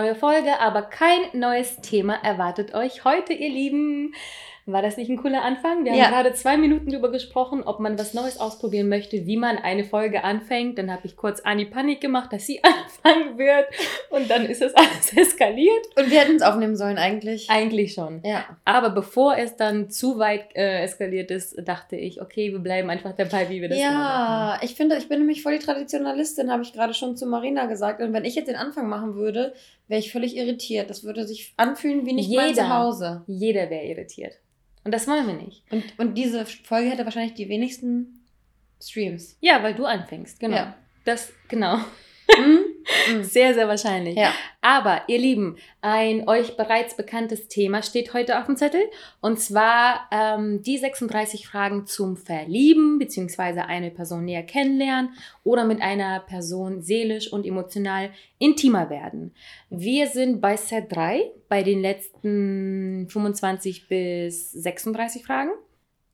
Neue Folge, aber kein neues Thema erwartet euch heute, ihr Lieben. War das nicht ein cooler Anfang? Wir haben Ja. gerade zwei Minuten darüber gesprochen, ob man was Neues ausprobieren möchte, wie man eine Folge anfängt. Dann habe ich kurz Anni Panik gemacht, dass sie anfangen wird. Und dann ist das alles eskaliert. Und wir hätten es aufnehmen sollen eigentlich. Eigentlich schon. Ja. Aber bevor es dann zu weit äh, eskaliert ist, dachte ich, okay, wir bleiben einfach dabei, wie wir das immer machen. Ja, ich finde, ich bin nämlich voll die Traditionalistin, habe ich gerade schon zu Marina gesagt. Und wenn ich jetzt den Anfang machen würde, wäre ich völlig irritiert. Das würde sich anfühlen wie nicht mein Jeder. Zuhause. Jeder wäre irritiert. Und das wollen wir nicht. Und, und diese Folge hätte wahrscheinlich die wenigsten Streams. Ja, weil du anfängst, genau. Ja. Das, genau. Mhm. Mhm. Sehr, sehr wahrscheinlich. Ja. Aber ihr Lieben, ein euch bereits bekanntes Thema steht heute auf dem Zettel. Und zwar ähm, die 36 Fragen zum Verlieben, beziehungsweise eine Person näher kennenlernen oder mit einer Person seelisch und emotional intimer werden. Wir sind bei Set 3, bei den letzten 25 bis 36 Fragen.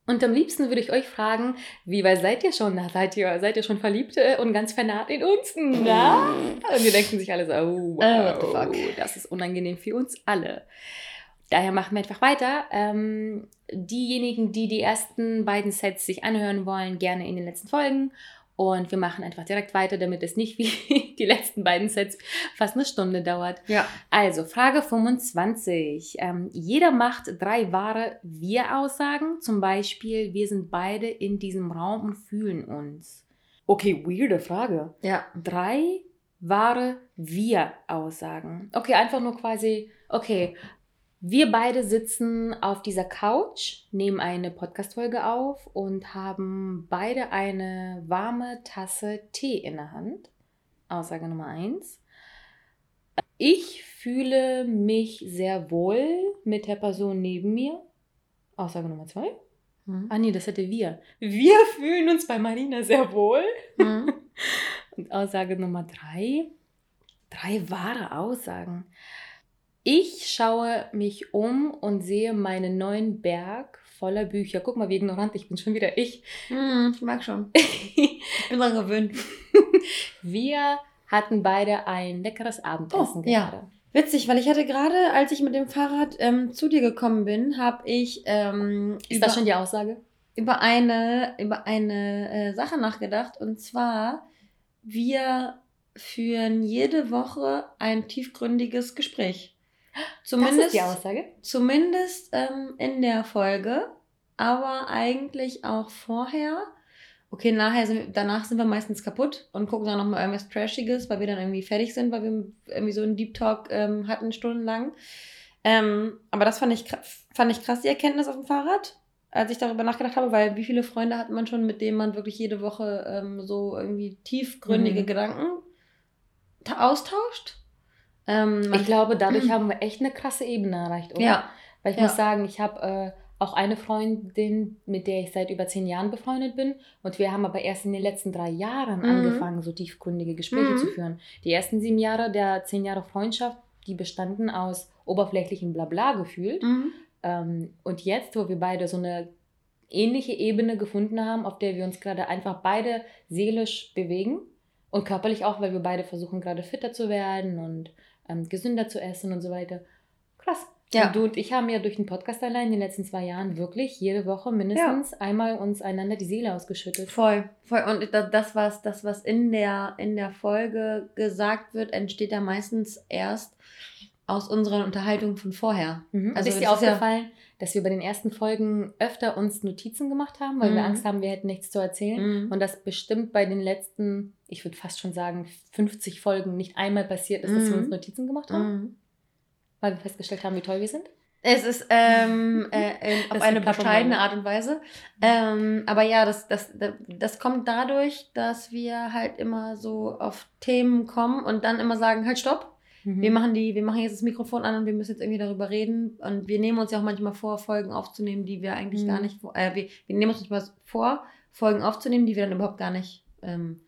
Und am liebsten würde ich euch fragen, wie weit seid ihr schon? Na, seid ihr, seid ihr schon verliebt und ganz vernarrt in uns? Na? Und wir denken sich alle so, oh, wow, fuck? das ist unangenehm für uns alle. Daher machen wir einfach weiter. Ähm, diejenigen, die die ersten beiden Sets sich anhören wollen, gerne in den letzten Folgen. Und wir machen einfach direkt weiter, damit es nicht wie die letzten beiden Sets fast eine Stunde dauert. Ja. Also, Frage 25. Ähm, jeder macht drei wahre Wir-Aussagen. Zum Beispiel, wir sind beide in diesem Raum und fühlen uns. Okay, weirde Frage. Ja. Drei wahre Wir-Aussagen. Okay, einfach nur quasi, okay, wir beide sitzen auf dieser Couch, nehmen eine Podcast-Folge auf und haben beide eine warme Tasse Tee in der Hand. Aussage Nummer eins. Ich fühle mich sehr wohl mit der Person neben mir. Aussage Nummer zwei. Mhm. Ah nee, das hätte wir. Wir fühlen uns bei Marina sehr wohl. Mhm. Und Aussage Nummer drei. Drei wahre Aussagen. Ich schaue mich um und sehe meinen neuen Berg voller Bücher. Guck mal, wie ignorant ich bin, schon wieder ich. Mhm. Ich mag schon. Ich bin dran gewöhnt. Wir hatten beide ein leckeres Abendessen Oh, ja. gerade. Witzig, weil ich hatte gerade, als ich mit dem Fahrrad ähm, zu dir gekommen bin, habe ich ähm, Ist über, das schon die Aussage? über eine, über eine äh, Sache nachgedacht. Und zwar, wir führen jede Woche ein tiefgründiges Gespräch. Das Zumindest, ist die Aussage. zumindest ähm, in der Folge, aber eigentlich auch vorher. Okay, nachher sind, danach sind wir meistens kaputt und gucken dann nochmal irgendwas Trashiges, weil wir dann irgendwie fertig sind, weil wir irgendwie so einen Deep Talk ähm, hatten, stundenlang. Ähm, aber das fand ich, fand ich krass, die Erkenntnis auf dem Fahrrad, als ich darüber nachgedacht habe, weil wie viele Freunde hat man schon, mit denen man wirklich jede Woche ähm, so irgendwie tiefgründige Mhm. Gedanken ta- austauscht? Ähm, Ich glaube, dadurch haben wir echt eine krasse Ebene erreicht, oder? ja, Weil ich Ja. muss sagen, ich habe äh, auch eine Freundin, mit der ich seit über zehn Jahren befreundet bin. Und wir haben aber erst in den letzten drei Jahren Mhm. angefangen, so tiefgründige Gespräche Mhm. zu führen. Die ersten sieben Jahre der zehn Jahre Freundschaft, die bestanden aus oberflächlichem Blabla gefühlt. mhm. Ähm, und jetzt, wo wir beide so eine ähnliche Ebene gefunden haben, auf der wir uns gerade einfach beide seelisch bewegen und körperlich auch, weil wir beide versuchen gerade fitter zu werden und ähm, gesünder zu essen und so weiter. Krass. Ja. Und du und ich haben ja durch den Podcast allein in den letzten zwei Jahren wirklich jede Woche mindestens einmal uns einander die Seele ausgeschüttet. Voll, voll. Und da- das, was, das, was in der, in der Folge gesagt wird, entsteht ja meistens erst aus unseren Unterhaltungen von vorher. Mhm. Also ist dir ist ja- aufgefallen, dass wir bei den ersten Folgen öfter uns Notizen gemacht haben, weil wir Mhm. Angst haben, wir hätten nichts zu erzählen? Mhm. Und das bestimmt bei den letzten, ich würde fast schon sagen, 50 Folgen nicht einmal passiert ist, dass wir Mhm. uns Notizen gemacht haben, Mhm. weil wir festgestellt haben, wie toll wir sind. Es ist ähm, äh, in, auf eine bescheidene. Art und Weise. Ähm, aber ja, das, das, das kommt dadurch, dass wir halt immer so auf Themen kommen und dann immer sagen, halt stopp. Mhm. Wir machen die, wir machen jetzt das Mikrofon an und wir müssen jetzt irgendwie darüber reden. Und wir nehmen uns ja auch manchmal vor, Folgen aufzunehmen, die wir eigentlich mhm. gar nicht, äh, wir, wir nehmen uns manchmal vor, Folgen aufzunehmen, die wir dann überhaupt gar nicht. Ähm,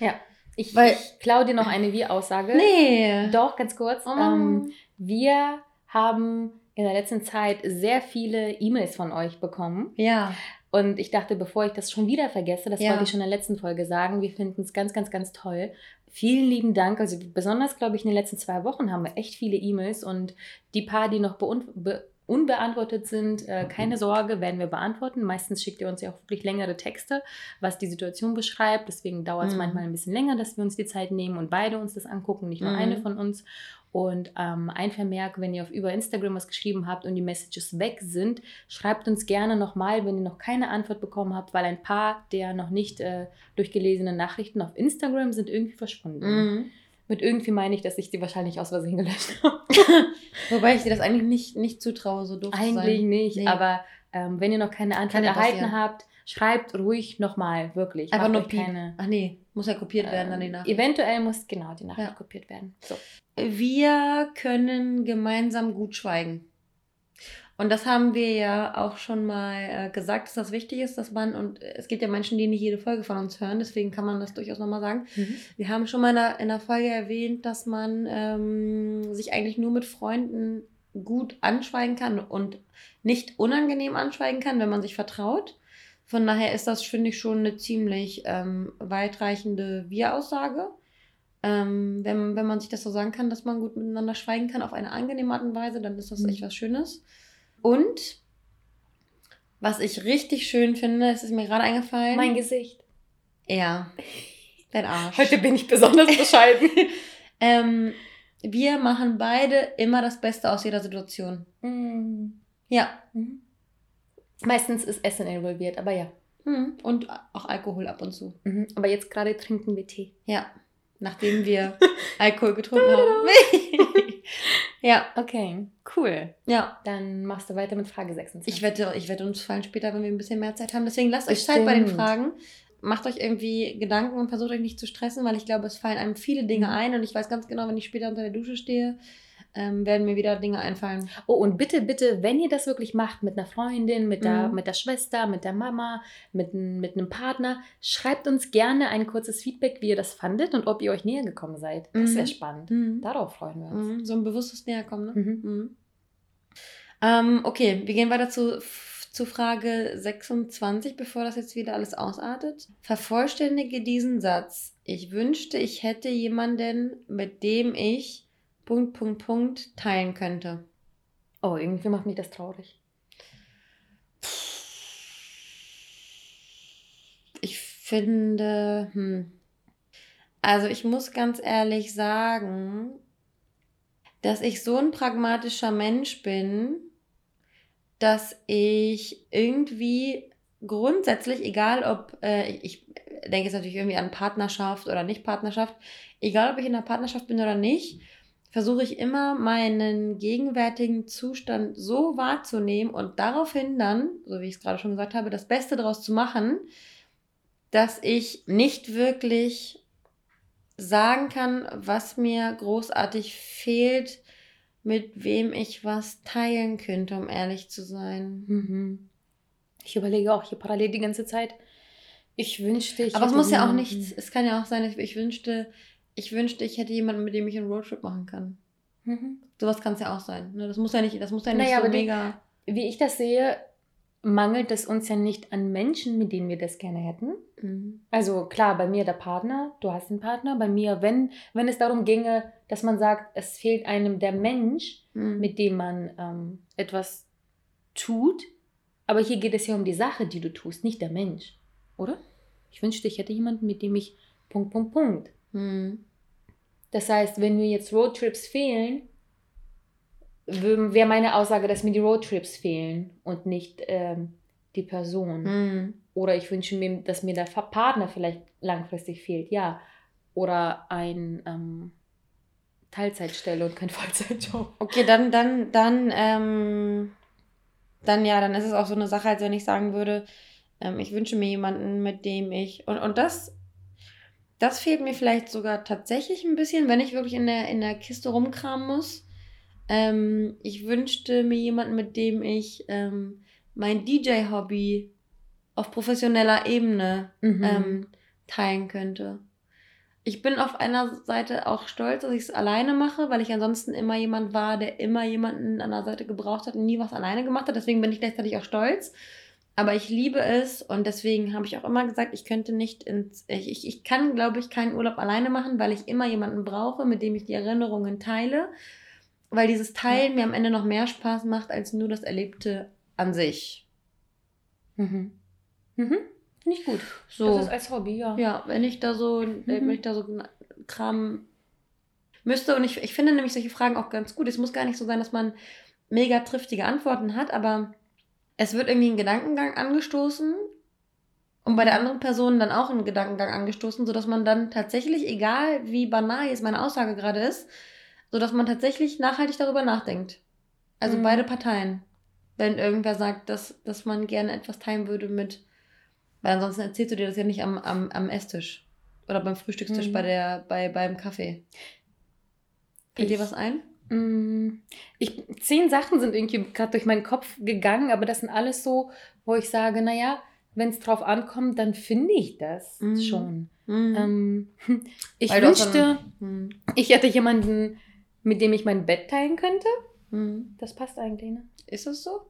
ja. Ich, Weil, ich klaue dir noch eine Wir-Aussage. Nee. Doch, ganz kurz. Oh. Ähm, wir haben in der letzten Zeit sehr viele E-Mails von euch bekommen. Ja. Und ich dachte, bevor ich das schon wieder vergesse, das ja. wollte ich schon in der letzten Folge sagen, wir finden es ganz, ganz, ganz toll. Vielen lieben Dank. Also besonders, glaube ich, in den letzten zwei Wochen haben wir echt viele E-Mails und die paar, die noch be unbeantwortet sind, äh, keine Sorge, werden wir beantworten. Meistens schickt ihr uns ja auch wirklich längere Texte, was die Situation beschreibt. Deswegen dauert es mhm. manchmal ein bisschen länger, dass wir uns die Zeit nehmen und beide uns das angucken, nicht nur mhm. eine von uns. Und ähm, ein Vermerk, wenn ihr auf über Instagram was geschrieben habt und die Messages weg sind, schreibt uns gerne nochmal, wenn ihr noch keine Antwort bekommen habt, weil ein paar der noch nicht äh, durchgelesenen Nachrichten auf Instagram sind irgendwie verschwunden. Mhm. Mit irgendwie meine ich, dass ich die wahrscheinlich aus Versehen gelöscht habe. Wobei ich dir das eigentlich nicht, nicht zutraue, so doof Eigentlich zu sein. nicht, nee. aber ähm, wenn ihr noch keine Antwort erhalten habt, schreibt ruhig nochmal, wirklich. Aber nur keine. Ach nee, muss ja kopiert werden dann die ähm, Nachricht. Eventuell muss genau die Nachricht ja. kopiert werden. So. Wir können gemeinsam gut schweigen. Und das haben wir ja auch schon mal äh, gesagt, dass das wichtig ist, dass man, und es gibt ja Menschen, die nicht jede Folge von uns hören, deswegen kann man das durchaus nochmal sagen. Mhm. Wir haben schon mal in einer, in einer Folge erwähnt, dass man ähm, sich eigentlich nur mit Freunden gut anschweigen kann und nicht unangenehm anschweigen kann, wenn man sich vertraut. Von daher ist das, finde ich, schon eine ziemlich ähm, weitreichende Wir-Aussage. Ähm, wenn, wenn man sich das so sagen kann, dass man gut miteinander schweigen kann auf eine angenehme Art und Weise, dann ist das mhm. echt was Schönes. Und was ich richtig schön finde, es ist mir gerade eingefallen. Mein Gesicht. Ja. Dein Arsch. Heute bin ich besonders bescheiden. ähm, wir machen beide immer das Beste aus jeder Situation. Mhm. Ja. Mhm. Meistens ist Essen involviert, aber ja. Mhm. Und auch Alkohol ab und zu. Mhm. Aber jetzt gerade trinken wir Tee. Ja. Nachdem wir Alkohol getrunken haben. Ja. Okay, cool. Ja. Dann machst du weiter mit Frage 26. Ich wette, ich wette uns fallen später, wenn wir ein bisschen mehr Zeit haben. Deswegen lasst euch Zeit bei den Fragen. Macht euch irgendwie Gedanken und versucht euch nicht zu stressen, weil ich glaube, es fallen einem viele Dinge mhm. ein und ich weiß ganz genau, wenn ich später unter der Dusche stehe, ähm, werden mir wieder Dinge einfallen. Oh, und bitte, bitte, wenn ihr das wirklich macht mit einer Freundin, mit der, mhm. mit der Schwester, mit der Mama, mit, mit einem Partner, schreibt uns gerne ein kurzes Feedback, wie ihr das fandet und ob ihr euch näher gekommen seid. Das mhm. wäre spannend. Mhm. Darauf freuen wir uns. Mhm. So ein bewusstes Näherkommen, ne? Mhm. Mhm. Ähm, okay, wir gehen weiter zu zu Frage 26, bevor das jetzt wieder alles ausartet. Vervollständige diesen Satz. Ich wünschte, ich hätte jemanden, mit dem ich Punkt, Punkt, Punkt teilen könnte. Oh, irgendwie macht mich das traurig. Ich finde, hm. also ich muss ganz ehrlich sagen, dass ich so ein pragmatischer Mensch bin, dass ich irgendwie grundsätzlich, egal ob, äh, ich denke jetzt natürlich irgendwie an Partnerschaft oder nicht Partnerschaft, egal ob ich in einer Partnerschaft bin oder nicht, versuche ich immer meinen gegenwärtigen Zustand so wahrzunehmen und daraufhin dann, so wie ich es gerade schon gesagt habe, das Beste daraus zu machen, dass ich nicht wirklich sagen kann, was mir großartig fehlt, mit wem ich was teilen könnte, um ehrlich zu sein. Mhm. Ich überlege auch hier parallel die ganze Zeit. Ich wünschte, ich. Aber es muss ja auch nicht, es kann ja auch sein, ich wünschte, ich wünschte, ich hätte jemanden, mit dem ich einen Roadtrip machen kann. Mhm. Sowas kann es ja auch sein. Ne? Das muss ja nicht, das muss ja nicht naja, so mega. Die, wie ich das sehe, mangelt es uns ja nicht an Menschen, mit denen wir das gerne hätten. Mhm. Also klar, bei mir der Partner, du hast einen Partner, bei mir, wenn, wenn es darum ginge, dass man sagt, es fehlt einem der Mensch, mhm. mit dem man ähm, etwas tut, aber hier geht es ja um die Sache, die du tust, nicht der Mensch, oder? Ich wünschte, ich hätte jemanden, mit dem ich Punkt, Punkt, Punkt. Mhm. Das heißt, wenn mir jetzt Roadtrips fehlen, wäre meine Aussage, dass mir die Roadtrips fehlen und nicht ähm, die Person. Mhm. Oder ich wünsche mir, dass mir der Partner vielleicht langfristig fehlt, ja. Oder ein ähm, Teilzeitstelle und kein Vollzeitjob. Okay, dann, dann, dann, ähm, dann ja, dann ist es auch so eine Sache, als wenn ich sagen würde, ähm, ich wünsche mir jemanden, mit dem ich, und, und das Das fehlt mir vielleicht sogar tatsächlich ein bisschen, wenn ich wirklich in der, in der Kiste rumkramen muss. Ähm, ich wünschte mir jemanden, mit dem ich ähm, mein DJ-Hobby auf professioneller Ebene Mhm. ähm, teilen könnte. Ich bin auf einer Seite auch stolz, dass ich es alleine mache, weil ich ansonsten immer jemand war, der immer jemanden an der Seite gebraucht hat und nie was alleine gemacht hat. Deswegen bin ich gleichzeitig auch stolz. Aber ich liebe es und deswegen habe ich auch immer gesagt, ich könnte nicht ins. Ich, ich, ich kann, glaube ich, keinen Urlaub alleine machen, weil ich immer jemanden brauche, mit dem ich die Erinnerungen teile. Weil dieses Teilen mir am Ende noch mehr Spaß macht als nur das Erlebte an sich. Mhm. Mhm. Finde ich gut. So. Das ist als Hobby, ja. Ja, wenn ich da so, äh, wenn ich da so Kram müsste und ich, ich finde nämlich solche Fragen auch ganz gut. Es muss gar nicht so sein, dass man mega triftige Antworten hat, aber es wird irgendwie ein Gedankengang angestoßen und bei der anderen Person dann auch ein Gedankengang angestoßen, sodass man dann tatsächlich, egal wie banal jetzt meine Aussage gerade ist, sodass man tatsächlich nachhaltig darüber nachdenkt. Also Mhm. beide Parteien. Wenn irgendwer sagt, dass, dass man gerne etwas teilen würde mit, weil ansonsten erzählst du dir das ja nicht am, am, am Esstisch oder beim Frühstückstisch Mhm. bei der, bei, beim Kaffee. Fällt dir was ein? Mm, Ich, zehn Sachen sind irgendwie gerade durch meinen Kopf gegangen, aber das sind alles so, wo ich sage, naja, wenn es drauf ankommt, dann finde ich das Mhm. schon. Mhm. Ähm, ich Weil wünschte, Mhm. ich hätte jemanden, mit dem ich mein Bett teilen könnte. Mhm. Das passt eigentlich, ne? Ist das so?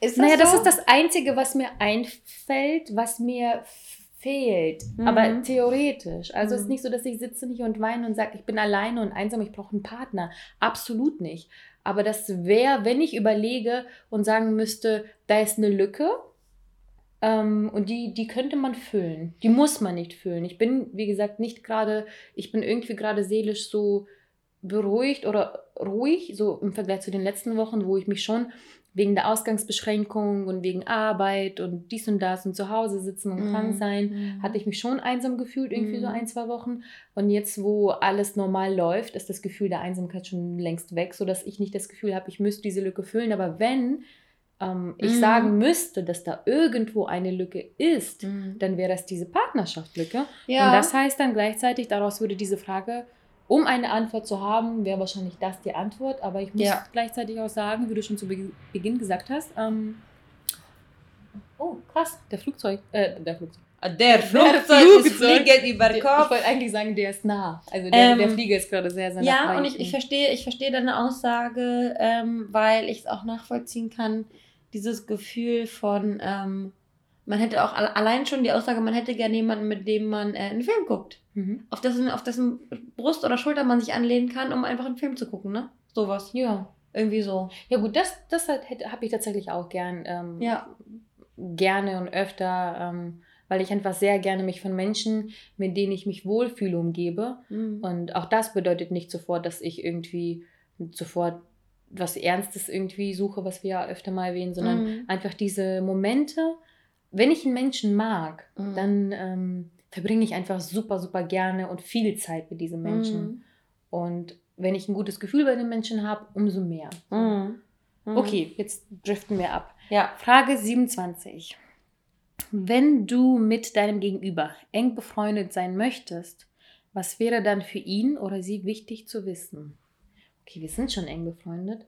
Ist naja, das so? ist das Einzige, was mir einfällt, was mir fehlt. Mhm. Aber theoretisch. Also es ist Mhm. nicht so, dass ich sitze nicht und weine und sage, ich bin alleine und einsam, ich brauche einen Partner. Absolut nicht. Aber das wäre, wenn ich überlege und sagen müsste, da ist eine Lücke ähm, und die, die könnte man füllen. Die muss man nicht füllen. Ich bin, wie gesagt, nicht gerade, ich bin irgendwie gerade seelisch so beruhigt oder ruhig, so im Vergleich zu den letzten Wochen, wo ich mich schon wegen der Ausgangsbeschränkung und wegen Arbeit und dies und das und zu Hause sitzen und Mhm. krank sein, Mhm. hatte ich mich schon einsam gefühlt, irgendwie so Mhm. ein, zwei Wochen. Und jetzt, wo alles normal läuft, ist das Gefühl der Einsamkeit schon längst weg, sodass ich nicht das Gefühl habe, ich müsste diese Lücke füllen. Aber wenn ähm, ich Mhm. sagen müsste, dass da irgendwo eine Lücke ist, Mhm. dann wäre das diese Partnerschaftslücke. Ja. Und das heißt dann gleichzeitig, daraus würde diese Frage, um eine Antwort zu haben, wäre wahrscheinlich das die Antwort. Aber ich muss Ja. gleichzeitig auch sagen, wie du schon zu Be Beginn gesagt hast, ähm, oh krass, der Flugzeug, äh, der Flugzeug. Der Flugzeug, Flugzeug, es fliegt über Der, ich wollte eigentlich sagen, der ist nah. Also der, Ähm, der Flieger ist gerade sehr, sehr nah. Ja, und ich, ich verstehe, ich verstehe deine Aussage, ähm, weil ich es auch nachvollziehen kann, dieses Gefühl von, ähm, man hätte auch al- allein schon die Aussage, man hätte gerne jemanden, mit dem man äh, einen Film guckt. Mhm. Auf dessen, auf dessen Brust oder Schulter man sich anlehnen kann, um einfach einen Film zu gucken, ne? Sowas. Ja. Irgendwie so. Ja gut, das, das habe ich tatsächlich auch gern. Ähm, Ja. Gerne und öfter, ähm, weil ich einfach sehr gerne mich von Menschen, mit denen ich mich wohlfühle, umgebe. Mhm. Und auch das bedeutet nicht sofort, dass ich irgendwie sofort was Ernstes irgendwie suche, was wir ja öfter mal erwähnen, sondern Mhm. einfach diese Momente, wenn ich einen Menschen mag, Mhm. dann ähm, verbringe ich einfach super, super gerne und viel Zeit mit diesen Menschen. Mhm. Und wenn ich ein gutes Gefühl bei den Menschen habe, umso mehr. Mhm. Mhm. Okay, jetzt driften wir ab. Ja. Frage 27. Wenn du mit deinem Gegenüber eng befreundet sein möchtest, was wäre dann für ihn oder sie wichtig zu wissen? Okay, wir sind schon eng befreundet.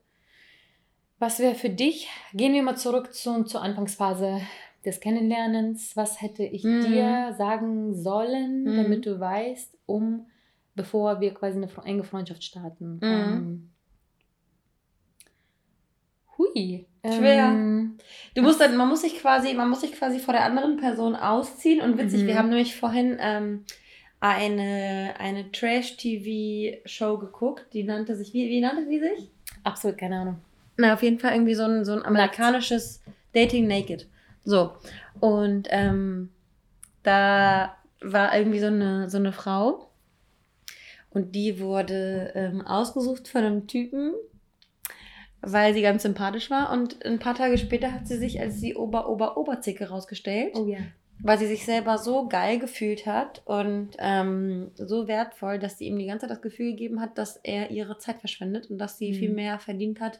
Was wäre für dich? Gehen wir mal zurück zu, zur Anfangsphase des Kennenlernens. Was hätte ich Mhm. dir sagen sollen, Mhm. damit du weißt, um bevor wir quasi eine enge Freundschaft starten? Mhm. Ähm, hui. Schwer. Ähm, Du musst dann, man muss sich quasi, man muss sich quasi vor der anderen Person ausziehen. Und witzig, Mhm. wir haben nämlich vorhin ähm, eine, eine Trash-TV-Show geguckt, die nannte sich, wie, wie nannte sie sich? absolut keine Ahnung. Na, auf jeden Fall irgendwie so ein, so ein amerikanisches Dating Naked. So. Und ähm, da war irgendwie so eine, so eine Frau. Und die wurde ähm, ausgesucht von einem Typen, weil sie ganz sympathisch war. Und ein paar Tage später hat sie sich als die Ober-Ober-Oberzicke rausgestellt. Oh ja. weil sie sich selber so geil gefühlt hat und ähm, so wertvoll, dass sie ihm die ganze Zeit das Gefühl gegeben hat, dass er ihre Zeit verschwendet und dass sie mhm. viel mehr verdient hat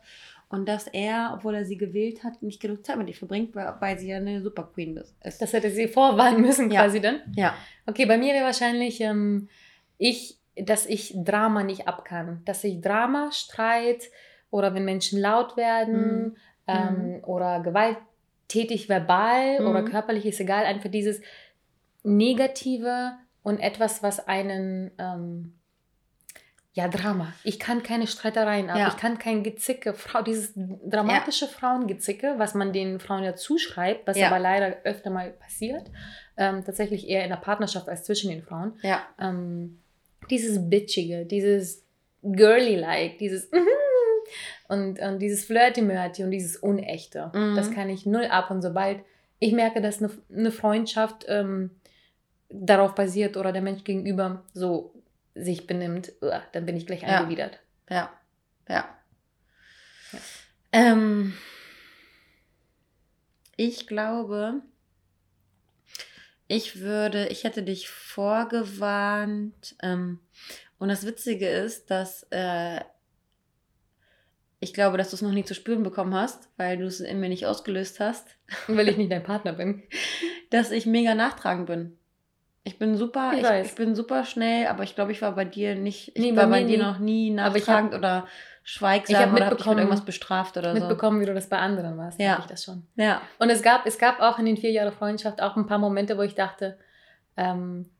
und dass er, obwohl er sie gewählt hat, nicht genug Zeit mit ihr verbringt, weil, weil sie ja eine Super Queen ist. Das hätte sie vorwarnen müssen quasi ja. dann? Ja. Okay, bei mir wäre wahrscheinlich ähm, ich, dass ich Drama nicht ab kann. Dass ich Drama, Streit oder wenn Menschen laut werden mhm. Ähm, mhm. oder Gewalt tätig verbal mhm. oder körperlich, ist egal, einfach dieses Negative und etwas, was einen, ähm, ja, Drama. Ich kann keine Streitereien ab, ja. ich kann kein Gezicke, Frau, dieses dramatische ja. Frauengezicke, was man den Frauen ja zuschreibt, was ja. aber leider öfter mal passiert, ähm, tatsächlich eher in der Partnerschaft als zwischen den Frauen. Ja. Ähm, dieses Bitchige, dieses Girly-like, dieses und, und dieses Flirty-Mörty und dieses Unechte, mhm. das kann ich null ab. Und sobald ich merke, dass eine, eine Freundschaft ähm, darauf basiert oder der Mensch gegenüber so sich benimmt, dann bin ich gleich ja. angewidert. Ja, ja. ja. Ähm, ich glaube, ich würde, ich hätte dich vorgewarnt. Ähm, und das Witzige ist, dass äh, ich glaube, dass du es noch nie zu spüren bekommen hast, weil du es in mir nicht ausgelöst hast. Weil ich nicht dein Partner bin. Dass ich mega nachtragend bin. Ich bin super, ich, ich, ich, bin super schnell, aber ich glaube, ich war bei dir nicht, ich nee, war bei, bei dir nie. noch nie nachtragend hab, oder schweigsam ich hab oder habe dich mit irgendwas bestraft oder mitbekommen, so. Mitbekommen, wie du das bei anderen warst, ja. ich das schon. Ja. Und es gab, es gab auch in den vier Jahren Freundschaft auch ein paar Momente, wo ich dachte, ähm,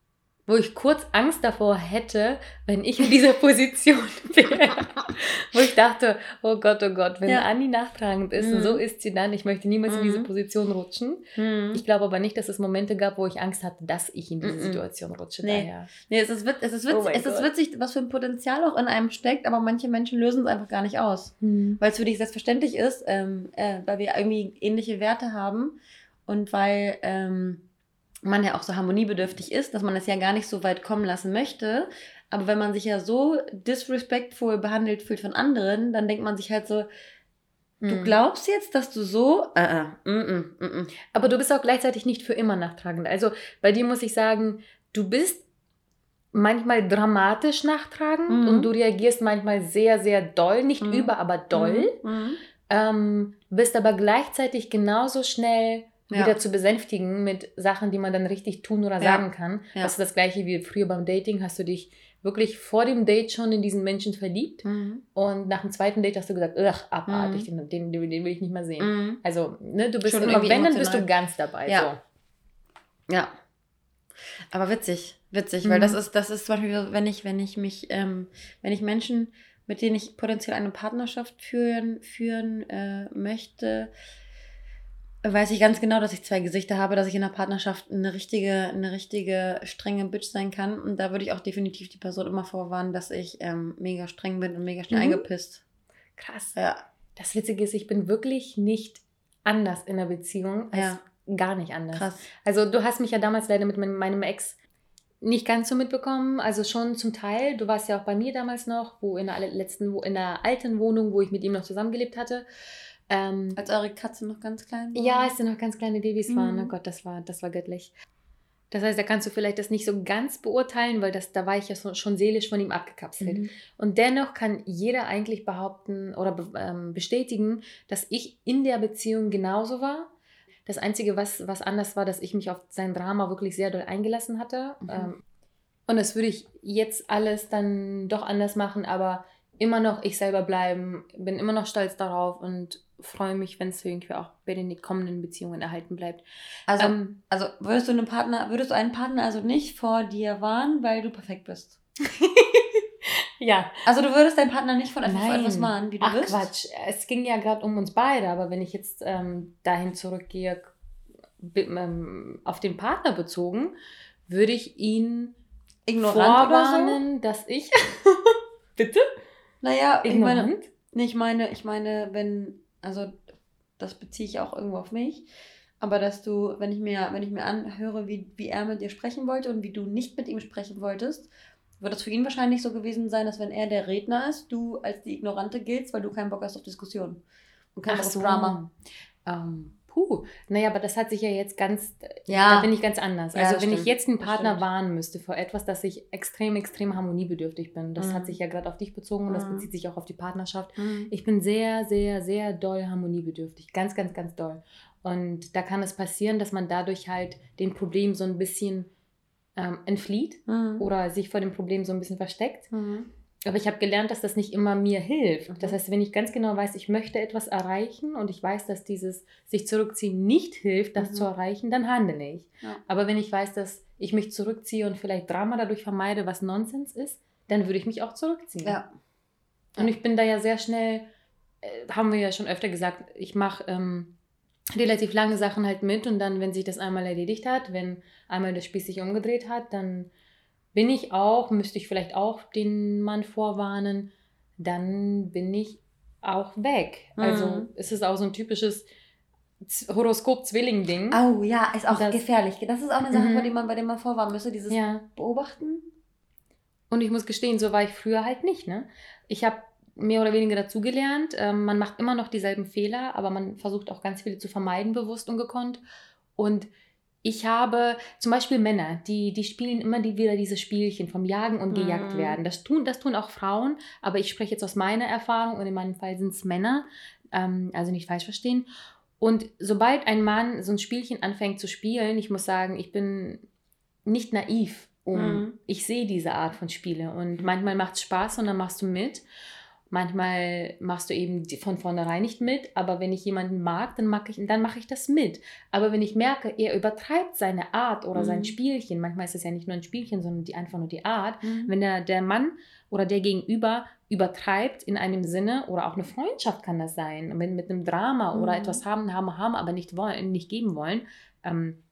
wo ich kurz Angst davor hätte, wenn ich in dieser Position wäre. wo ich dachte, oh Gott, oh Gott, wenn ja. Anni nachtragend ist, mhm. so ist sie dann, ich möchte niemals mhm. in diese mhm. Position rutschen. Mhm. Ich glaube aber nicht, dass es Momente gab, wo ich Angst hatte, dass ich in diese mhm. Situation rutsche. Nee, daher. nee es, ist, es, ist witzig, oh es ist witzig, was für ein Potenzial auch in einem steckt, aber manche Menschen lösen es einfach gar nicht aus. Mhm. Weil es für dich selbstverständlich ist, ähm, äh, weil wir irgendwie ähnliche Werte haben und weil... Ähm, man ja auch so harmoniebedürftig ist, dass man es ja gar nicht so weit kommen lassen möchte. Aber wenn man sich ja so disrespectful behandelt fühlt von anderen, dann denkt man sich halt so, Du hm. glaubst jetzt, dass du so. Uh, uh, mm, mm, mm, Aber du bist auch gleichzeitig nicht für immer nachtragend. Also bei dir muss ich sagen, du bist manchmal dramatisch nachtragend mhm. und du reagierst manchmal sehr, sehr doll. Nicht mhm. über, aber doll. Mhm. mhm. Ähm, bist aber gleichzeitig genauso schnell ja. wieder zu besänftigen mit Sachen, die man dann richtig tun oder sagen kann. Ja. Das ist das gleiche wie früher beim Dating. Hast du dich wirklich vor dem Date schon in diesen Menschen verliebt mhm. und nach dem zweiten Date hast du gesagt, ach, abartig, mhm. den, den, den, will ich nicht mehr sehen. Mhm. Also, ne, du bist schon immer, wenn, dann bist du ganz dabei. Ja. So. Ja. Aber witzig, witzig, weil das mhm. ist, das ist zum Beispiel, wenn ich, wenn ich mich, ähm, wenn ich Menschen, mit denen ich potenziell eine Partnerschaft führen, führen äh, möchte, weiß ich ganz genau, dass ich zwei Gesichter habe, dass ich in einer Partnerschaft eine richtige, eine richtige strenge Bitch sein kann. Und da würde ich auch definitiv die Person immer vorwarnen, dass ich ähm, mega streng bin und mega schnell mhm. eingepisst. Krass. Ja. Das Witzige ist, ich bin wirklich nicht anders in der Beziehung als ja. gar nicht anders. Krass. Also du hast mich ja damals leider mit meinem Ex nicht ganz so mitbekommen, also schon zum Teil. Du warst ja auch bei mir damals noch, wo in der letzten, wo in der alten Wohnung, wo ich mit ihm noch zusammengelebt hatte. Ähm, Als eure Katze noch ganz klein war? Ja, als sie noch ganz kleine Babys mhm. waren. Oh Gott, das war, das war göttlich. Das heißt, da kannst du vielleicht das nicht so ganz beurteilen, weil das, da war ich ja so, schon seelisch von ihm abgekapselt. Mhm. Und dennoch kann jeder eigentlich behaupten oder ähm, bestätigen, dass ich in der Beziehung genauso war. Das Einzige, was, was anders war, dass ich mich auf sein Drama wirklich sehr doll eingelassen hatte. Mhm. Ähm, und das würde ich jetzt alles dann doch anders machen, aber immer noch ich selber bleiben, bin immer noch stolz darauf und freue mich, wenn es irgendwie auch bei den kommenden Beziehungen erhalten bleibt. Also, ähm, also würdest du einen Partner, würdest du einen Partner also nicht vor dir warnen, weil du perfekt bist? ja. Also du würdest deinen Partner nicht von etwas, etwas warnen, wie du Ach, bist? Quatsch. Es ging ja gerade um uns beide, aber wenn ich jetzt ähm, dahin zurückgehe, ähm, auf den Partner bezogen, würde ich ihn Ignorant vorwarnen, so? dass ich. Bitte? Naja, Ignorant? ich meine, ich meine, ich meine, wenn also das beziehe ich auch irgendwo auf mich. Aber dass du, wenn ich mir, wenn ich mir anhöre, wie, wie er mit dir sprechen wollte und wie du nicht mit ihm sprechen wolltest, wird das für ihn wahrscheinlich so gewesen sein, dass wenn er der Redner ist, du als die Ignorante giltst, weil du keinen Bock hast auf Diskussionen. Und keinen Bock auf Drama. Ähm, Puh, naja, aber das hat sich ja jetzt ganz, Ja. da bin ich ganz anders. Ja, Also das wenn ich stimmt. jetzt einen Partner warnen müsste vor etwas, dass ich extrem, extrem harmoniebedürftig bin, das Mhm. hat sich ja gerade auf dich bezogen und das Mhm. bezieht sich auch auf die Partnerschaft. Mhm. Ich bin sehr, sehr, sehr doll harmoniebedürftig. Ganz, ganz, ganz doll. Und da kann es passieren, dass man dadurch halt den Problem so ein bisschen ähm, entflieht Mhm. oder sich vor dem Problem so ein bisschen versteckt. Aber ich habe gelernt, dass das nicht immer mir hilft. Mhm. Das heißt, wenn ich ganz genau weiß, ich möchte etwas erreichen und ich weiß, dass dieses sich zurückziehen nicht hilft, das Mhm. zu erreichen, dann handle ich. Ja. Aber wenn ich weiß, dass ich mich zurückziehe und vielleicht Drama dadurch vermeide, was Nonsens ist, dann würde ich mich auch zurückziehen. Ja. Und ich bin da ja sehr schnell, äh, haben wir ja schon öfter gesagt, ich mache ähm, relativ lange Sachen halt mit und dann, wenn sich das einmal erledigt hat, wenn einmal das Spiel sich umgedreht hat, dann bin ich auch, müsste ich vielleicht auch den Mann vorwarnen, dann bin ich auch weg. Also Mhm. es ist auch so ein typisches Horoskop-Zwilling-Ding. Oh ja, ist auch Das- gefährlich. Das ist auch eine Sache, Mhm. vor der man, bei der man vorwarnen müsste, dieses Ja. Beobachten. Und ich muss gestehen, so war ich früher halt nicht. Ne? Ich habe mehr oder weniger dazugelernt. Ähm, man macht immer noch dieselben Fehler, aber man versucht auch ganz viele zu vermeiden, bewusst und gekonnt. Und ich habe zum Beispiel Männer, die, die spielen immer die, wieder diese Spielchen vom Jagen und gejagt Mhm. werden. Das tun, das tun auch Frauen, aber ich spreche jetzt aus meiner Erfahrung und in meinem Fall sind es Männer, ähm, also nicht falsch verstehen. Und sobald ein Mann so ein Spielchen anfängt zu spielen, ich muss sagen, ich bin nicht naiv. Um, Mhm. Ich sehe diese Art von Spiele und manchmal macht es Spaß und dann machst du mit. Manchmal machst du eben von vornherein nicht mit, aber wenn ich jemanden mag, dann, mag ich, dann mache ich das mit. Aber wenn ich merke, er übertreibt seine Art oder sein Mhm. Spielchen, manchmal ist es ja nicht nur ein Spielchen, sondern die, einfach nur die Art, Mhm. wenn der, der Mann oder der Gegenüber übertreibt in einem Sinne oder auch eine Freundschaft kann das sein, mit, mit einem Drama oder Mhm. etwas haben, haben, haben, aber nicht, wollen, nicht geben wollen. Ähm,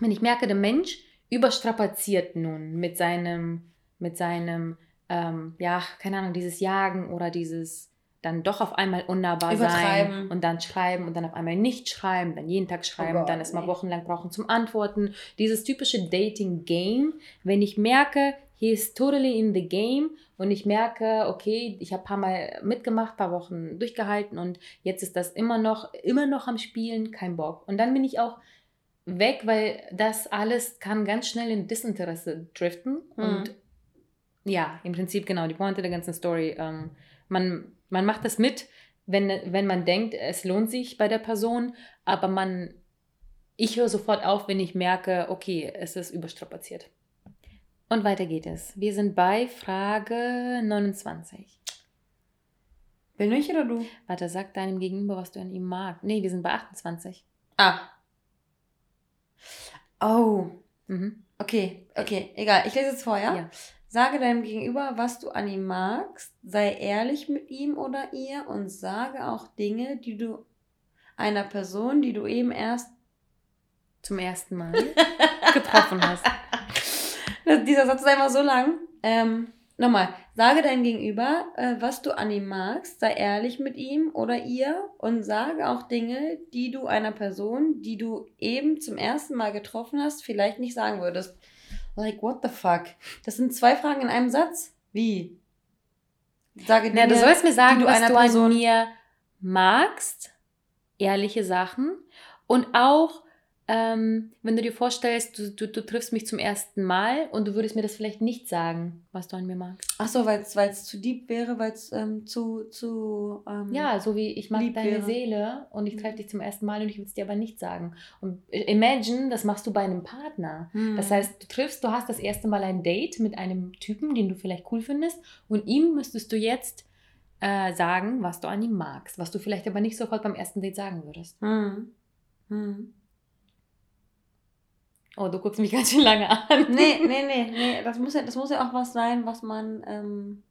wenn ich merke, der Mensch überstrapaziert nun mit seinem, mit seinem, ähm, ja, keine Ahnung, dieses Jagen oder dieses dann doch auf einmal unnahbar sein und dann schreiben und dann auf einmal nicht schreiben, dann jeden Tag schreiben, Gott, dann erstmal nee. wochenlang brauchen zum Antworten. Dieses typische Dating-Game, wenn ich merke, he is totally in the game und ich merke, okay, ich habe ein paar Mal mitgemacht, ein paar Wochen durchgehalten und jetzt ist das immer noch, immer noch am Spielen, kein Bock. Und dann bin ich auch weg, weil das alles kann ganz schnell in Disinteresse driften Mhm. und ja, im Prinzip genau, die Pointe der ganzen Story. Ähm, man, man macht das mit, wenn, wenn man denkt, es lohnt sich bei der Person, aber man, ich höre sofort auf, wenn ich merke, okay, es ist überstrapaziert. Und weiter geht es. Wir sind bei Frage 29. Bin ich oder du? Warte, sag deinem Gegenüber, was du an ihm magst. Nee, wir sind bei 28. Ah. Oh. Mhm. Okay, okay, egal. Ich lese es vor, ja? Ja. Sage deinem Gegenüber, was du an ihm magst, sei ehrlich mit ihm oder ihr und sage auch Dinge, die du einer Person, die du eben erst Zum ersten Mal getroffen hast. Das- Dieser Satz ist einfach so lang. Ähm, nochmal, sage deinem Gegenüber, äh, was du an ihm magst, sei ehrlich mit ihm oder ihr und sage auch Dinge, die du einer Person, die du eben zum ersten Mal getroffen hast, vielleicht nicht sagen würdest. Like, what the fuck? Das sind zwei Fragen in einem Satz. Wie? Sage Na, du Dinge, sollst mir sagen, du was einer du an mir magst, ehrliche Sachen und auch, ähm, wenn du dir vorstellst, du, du, du triffst mich zum ersten Mal und du würdest mir das vielleicht nicht sagen, was du an mir magst. Ach so, weil es zu deep wäre, weil es ähm, zu, zu ähm, Ja, so wie ich mag deine wäre. Seele und ich Mhm. treffe dich zum ersten Mal und ich will es dir aber nicht sagen. Und imagine, das machst du bei einem Partner. hm. Das heißt, du triffst, du hast das erste Mal ein Date mit einem Typen, den du vielleicht cool findest, und ihm müsstest du jetzt äh, sagen, was du an ihm magst, was du vielleicht aber nicht sofort beim ersten Date sagen würdest. Hm. Hm. Oh, du guckst mich ganz schön lange an. Nee, nee, nee, nee. Das muss ja, das muss ja auch was sein, was man, ähm,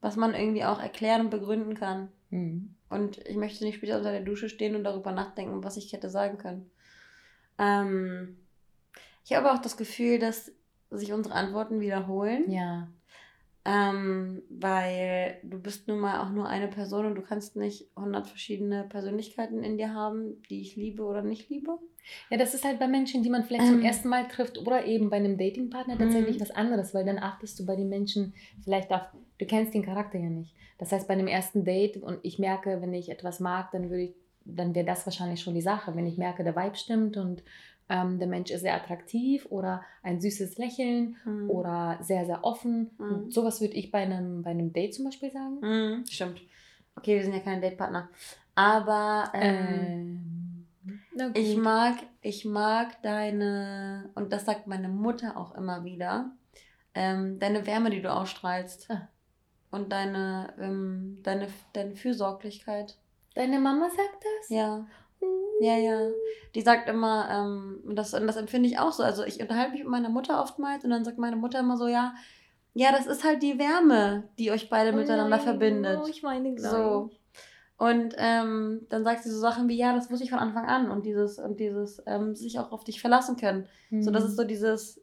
was man irgendwie auch erklären und begründen kann. Hm. Und ich möchte nicht später unter der Dusche stehen und darüber nachdenken, was ich hätte sagen können. Ähm, ich habe auch das Gefühl, dass sich unsere Antworten wiederholen. Ja. Ähm, weil du bist nun mal auch nur eine Person und du kannst nicht 100 verschiedene Persönlichkeiten in dir haben, die ich liebe oder nicht liebe. Ja, das ist halt bei Menschen, die man vielleicht zum Ähm. ersten Mal trifft oder eben bei einem Datingpartner tatsächlich Mhm. was anderes, weil dann achtest du bei den Menschen vielleicht auf, du kennst den Charakter ja nicht. Das heißt, bei einem ersten Date und ich merke, wenn ich etwas mag, dann würde ich dann wäre das wahrscheinlich schon die Sache. Wenn ich merke, der Vibe stimmt und ähm, der Mensch ist sehr attraktiv oder ein süßes Lächeln Mhm. oder sehr, sehr offen. Mhm. Sowas würde ich bei einem, bei einem Date zum Beispiel sagen. Mhm, stimmt. Okay, wir sind ja keine Datepartner. Aber ähm, Ähm, ich mag, ich mag deine, und das sagt meine Mutter auch immer wieder, ähm, deine Wärme, die du ausstrahlst. Ah. Und deine, ähm, deine, deine Fürsorglichkeit. Deine Mama sagt das? Ja. Ja, ja. Die sagt immer, ähm, und das, und das empfinde ich auch so. Also ich unterhalte mich mit meiner Mutter oftmals und dann sagt meine Mutter immer so, ja, ja, das ist halt die Wärme, die euch beide miteinander Nein, verbindet. oh, ich meine gleich. So. Und ähm, dann sagt sie so Sachen wie, ja, das wusste ich von Anfang an und dieses, und dieses, ähm, sich auch auf dich verlassen können. So, das ist so dieses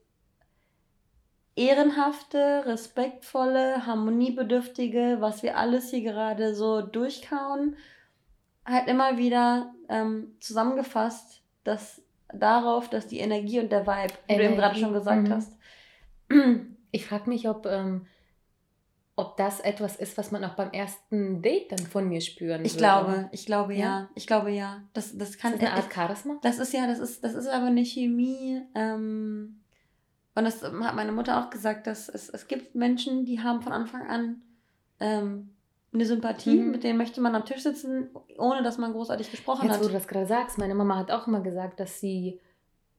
ehrenhafte, respektvolle, harmoniebedürftige, was wir alles hier gerade so durchkauen, halt immer wieder ähm, zusammengefasst, dass darauf, dass die Energie und der Vibe, wie du eben gerade Energie, schon gesagt mhm. hast, Ich frage mich, ob, ähm, ob das etwas ist, was man auch beim ersten Date dann von mir spüren ich würde. glaube, ich glaube ja, Ja? ich glaube ja, das, das Ist kann das eine ich- Art Charisma? Das ist ja, das ist, das ist aber eine Chemie. Ähm, und das hat meine Mutter auch gesagt, dass es, es gibt Menschen, die haben von Anfang an ähm, eine Sympathie, Mhm. mit denen möchte man am Tisch sitzen, ohne dass man großartig gesprochen Jetzt, wo du hat. das gerade sagst, meine Mama hat auch immer gesagt, dass sie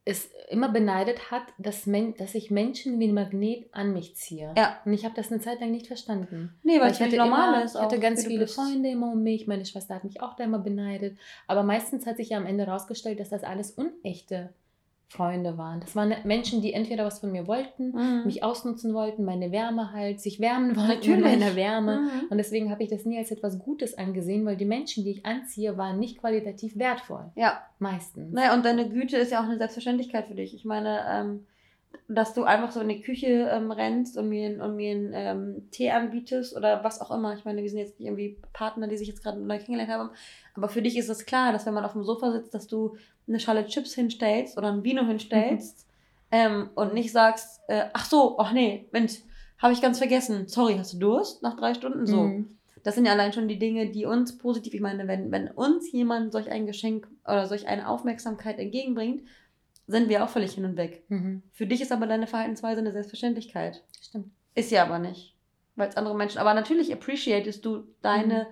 es immer beneidet hat, dass, Men dass ich Menschen wie ein Magnet an mich ziehe. Ja. Und ich habe das eine Zeit lang nicht verstanden. Nee, weil Weil es völlig normal immer, ist. ich hatte ganz viele. Freunde immer um mich. Meine Schwester hat mich auch da immer beneidet. Aber meistens hat sich ja am Ende herausgestellt, dass das alles unechte Freunde waren. Das waren Menschen, die entweder was von mir wollten, Mhm. mich ausnutzen wollten, meine Wärme halt, sich wärmen wollten Natürlich. in meiner Wärme. Mhm. Und deswegen habe ich das nie als etwas Gutes angesehen, weil die Menschen, die ich anziehe, waren nicht qualitativ wertvoll. Ja, Meistens. naja, und deine Güte ist ja auch eine Selbstverständlichkeit für dich. Ich meine, ähm, dass du einfach so in die Küche ähm, rennst und mir, und mir einen ähm, Tee anbietest oder was auch immer. Ich meine, wir sind jetzt nicht irgendwie Partner, die sich jetzt gerade neu kennengelernt haben. Aber für dich ist es klar, dass wenn man auf dem Sofa sitzt, dass du eine Schale Chips hinstellst oder ein Vino hinstellst ähm, und nicht sagst, äh, ach so, ach nee, Mensch, habe ich ganz vergessen. Sorry, hast du Durst nach drei Stunden? So. Mhm. Das sind ja allein schon die Dinge, die uns positiv, ich meine, wenn, wenn uns jemand solch ein Geschenk oder solch eine Aufmerksamkeit entgegenbringt, sind wir auch völlig hin und weg. Mhm. Für dich ist aber deine Verhaltensweise eine Selbstverständlichkeit. Stimmt. Ist ja aber nicht. Weil es andere Menschen, aber natürlich appreciatest du deine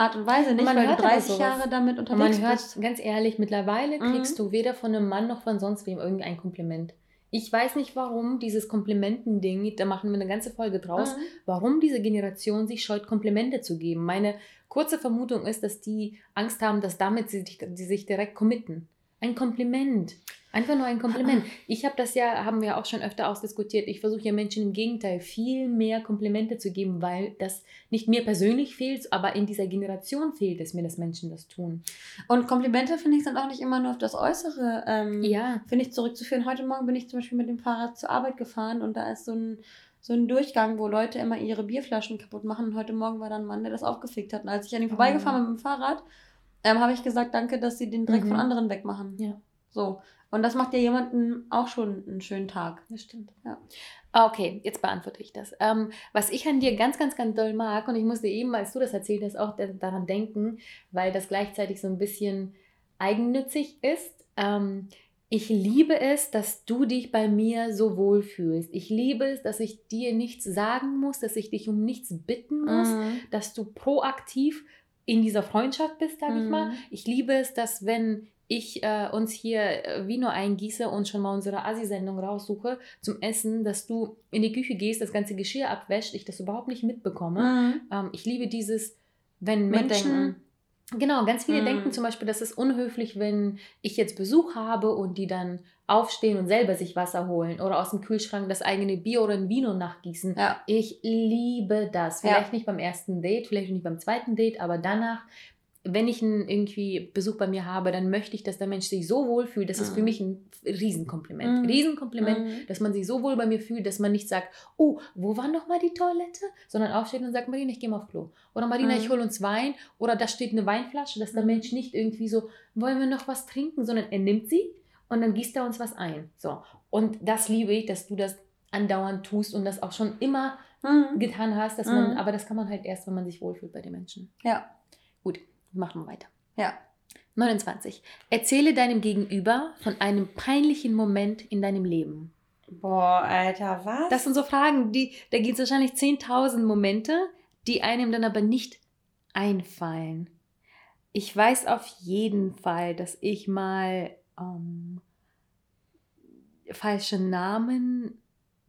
Art und Weise nicht, man weil du hört aber 30 sowas. Jahre damit unterwegs man hört, bist. ganz ehrlich, mittlerweile Mhm. kriegst du weder von einem Mann noch von sonst wem irgendein Kompliment. Ich weiß nicht, warum dieses Komplimenten-Ding, da machen wir eine ganze Folge draus, Mhm. warum diese Generation sich scheut, Komplimente zu geben. Meine kurze Vermutung ist, dass die Angst haben, dass damit sie sich direkt committen. Ein Kompliment. Einfach nur ein Kompliment. Ich habe das ja, haben wir auch schon öfter ausdiskutiert. Ich versuche ja Menschen im Gegenteil viel mehr Komplimente zu geben, weil das nicht mir persönlich fehlt, aber in dieser Generation fehlt es mir, dass Menschen das tun. Und Komplimente, finde ich, sind auch nicht immer nur auf das Äußere. Ähm, Ja. Finde ich zurückzuführen. Heute Morgen bin ich zum Beispiel mit dem Fahrrad zur Arbeit gefahren und da ist so ein, so ein Durchgang, wo Leute immer ihre Bierflaschen kaputt machen. Und heute Morgen war da ein Mann, der das aufgefickt hat. Und als ich an ihm vorbeigefahren bin mit dem Fahrrad, ähm, habe ich gesagt, danke, dass sie den Dreck Mhm. von anderen wegmachen. Ja. So. Und das macht ja jemanden auch schon einen schönen Tag. Das stimmt. Ja. Ah, Okay, jetzt beantworte ich das. Ähm, was ich an dir ganz, ganz, ganz doll mag, und ich musste eben, als du das erzählt hast, auch da- daran denken, weil das gleichzeitig so ein bisschen eigennützig ist. Ähm, ich liebe es, dass du dich bei mir so wohl fühlst. Ich liebe es, dass ich dir nichts sagen muss, dass ich dich um nichts bitten muss, Mhm. dass du proaktiv in dieser Freundschaft bist, sag ich mal. Mhm. Ich liebe es, dass wenn ich äh, uns hier äh, Vino eingieße und schon mal unsere Asi-Sendung raussuche zum Essen, dass du in die Küche gehst, das ganze Geschirr abwäscht, ich das überhaupt nicht mitbekomme. Mhm. Ähm, ich liebe dieses, wenn Menschen... Mitdenken. Genau, ganz viele Mhm. denken zum Beispiel, das ist unhöflich, wenn ich jetzt Besuch habe und die dann aufstehen und selber sich Wasser holen oder aus dem Kühlschrank das eigene Bier oder ein Vino nachgießen. Ja. Ich liebe das. Ja. Vielleicht nicht beim ersten Date, vielleicht nicht beim zweiten Date, aber danach, wenn ich einen irgendwie Besuch bei mir habe, dann möchte ich, dass der Mensch sich so wohl fühlt. Das ist für mich ein Riesenkompliment. Mhm. Riesenkompliment, Mhm. dass man sich so wohl bei mir fühlt, dass man nicht sagt, oh, wo war noch mal die Toilette? Sondern aufsteht und sagt, Marina, ich gehe mal auf Klo. Oder Marina, Mhm. ich hole uns Wein. Oder da steht eine Weinflasche, dass der Mhm. Mensch nicht irgendwie so, wollen wir noch was trinken, sondern er nimmt sie und dann gießt er uns was ein. So. Und das liebe ich, dass du das andauernd tust und das auch schon immer Mhm. getan hast, dass man, Mhm. aber das kann man halt erst, wenn man sich wohlfühlt bei den Menschen. Ja. Gut, machen wir weiter. Ja. 29. Erzähle deinem Gegenüber von einem peinlichen Moment in deinem Leben. Boah, Alter, was? Das sind so Fragen, die, da gibt es wahrscheinlich 10.000 Momente, die einem dann aber nicht einfallen. Ich weiß auf jeden Fall, dass ich mal ähm, falsche Namen,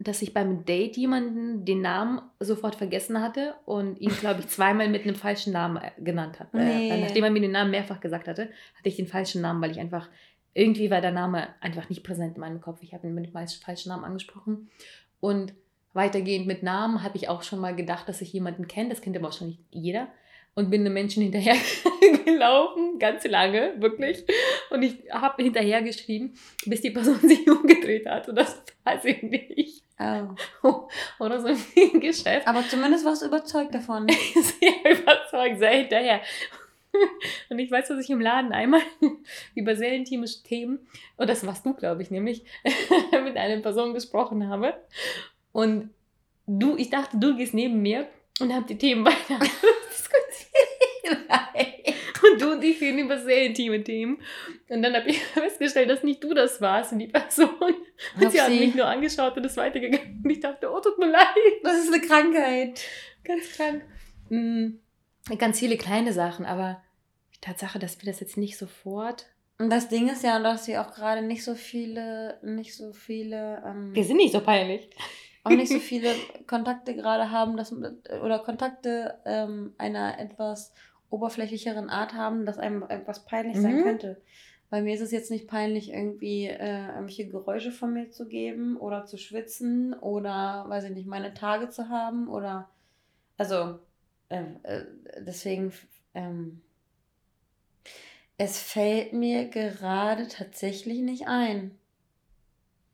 dass ich beim Date jemanden den Namen sofort vergessen hatte und ihn, glaube ich, zweimal mit einem falschen Namen äh, genannt habe. Nee. Äh, nachdem er mir den Namen mehrfach gesagt hatte, hatte ich den falschen Namen, weil ich einfach, irgendwie war der Name einfach nicht präsent in meinem Kopf. Ich habe ihn mit dem falschen Namen angesprochen. Und weitergehend mit Namen habe ich auch schon mal gedacht, dass ich jemanden kenne. Das kennt aber wahrscheinlich jeder und bin einem Menschen hinterher gelaufen, ganz lange, wirklich. Und ich habe hinterher geschrieben, bis die Person sich umgedreht hat. Und das weiß ich nicht. Oh. Oder so im Geschäft. Aber zumindest warst du überzeugt davon. sehr überzeugt, sehr hinterher. Und ich weiß, dass ich im Laden einmal über sehr intime Themen, und das warst du, glaube ich, nämlich, mit einer Person gesprochen habe. Und du, ich dachte, du gehst neben mir und habe die Themen weiter. Und du und ich reden über sehr intime Themen. Und dann habe ich festgestellt, dass nicht du das warst und die Person. Und sie hat mich nur angeschaut und ist weitergegangen. Und ich dachte, oh, tut mir leid. Das ist eine Krankheit. Ganz krank. Mhm. Ganz viele kleine Sachen, aber die Tatsache, dass wir das jetzt nicht sofort. Und das Ding ist ja, dass wir auch gerade nicht so viele, nicht so viele. Ähm, wir sind nicht so peinlich. Auch nicht so viele Kontakte gerade haben, dass, oder Kontakte ähm, einer etwas oberflächlicheren Art haben, dass einem etwas peinlich mhm. sein könnte. Bei mir ist es jetzt nicht peinlich, irgendwie äh, irgendwelche Geräusche von mir zu geben oder zu schwitzen oder, weiß ich nicht, meine Tage zu haben oder. Also, äh, äh, deswegen. Ähm, es fällt mir gerade tatsächlich nicht ein.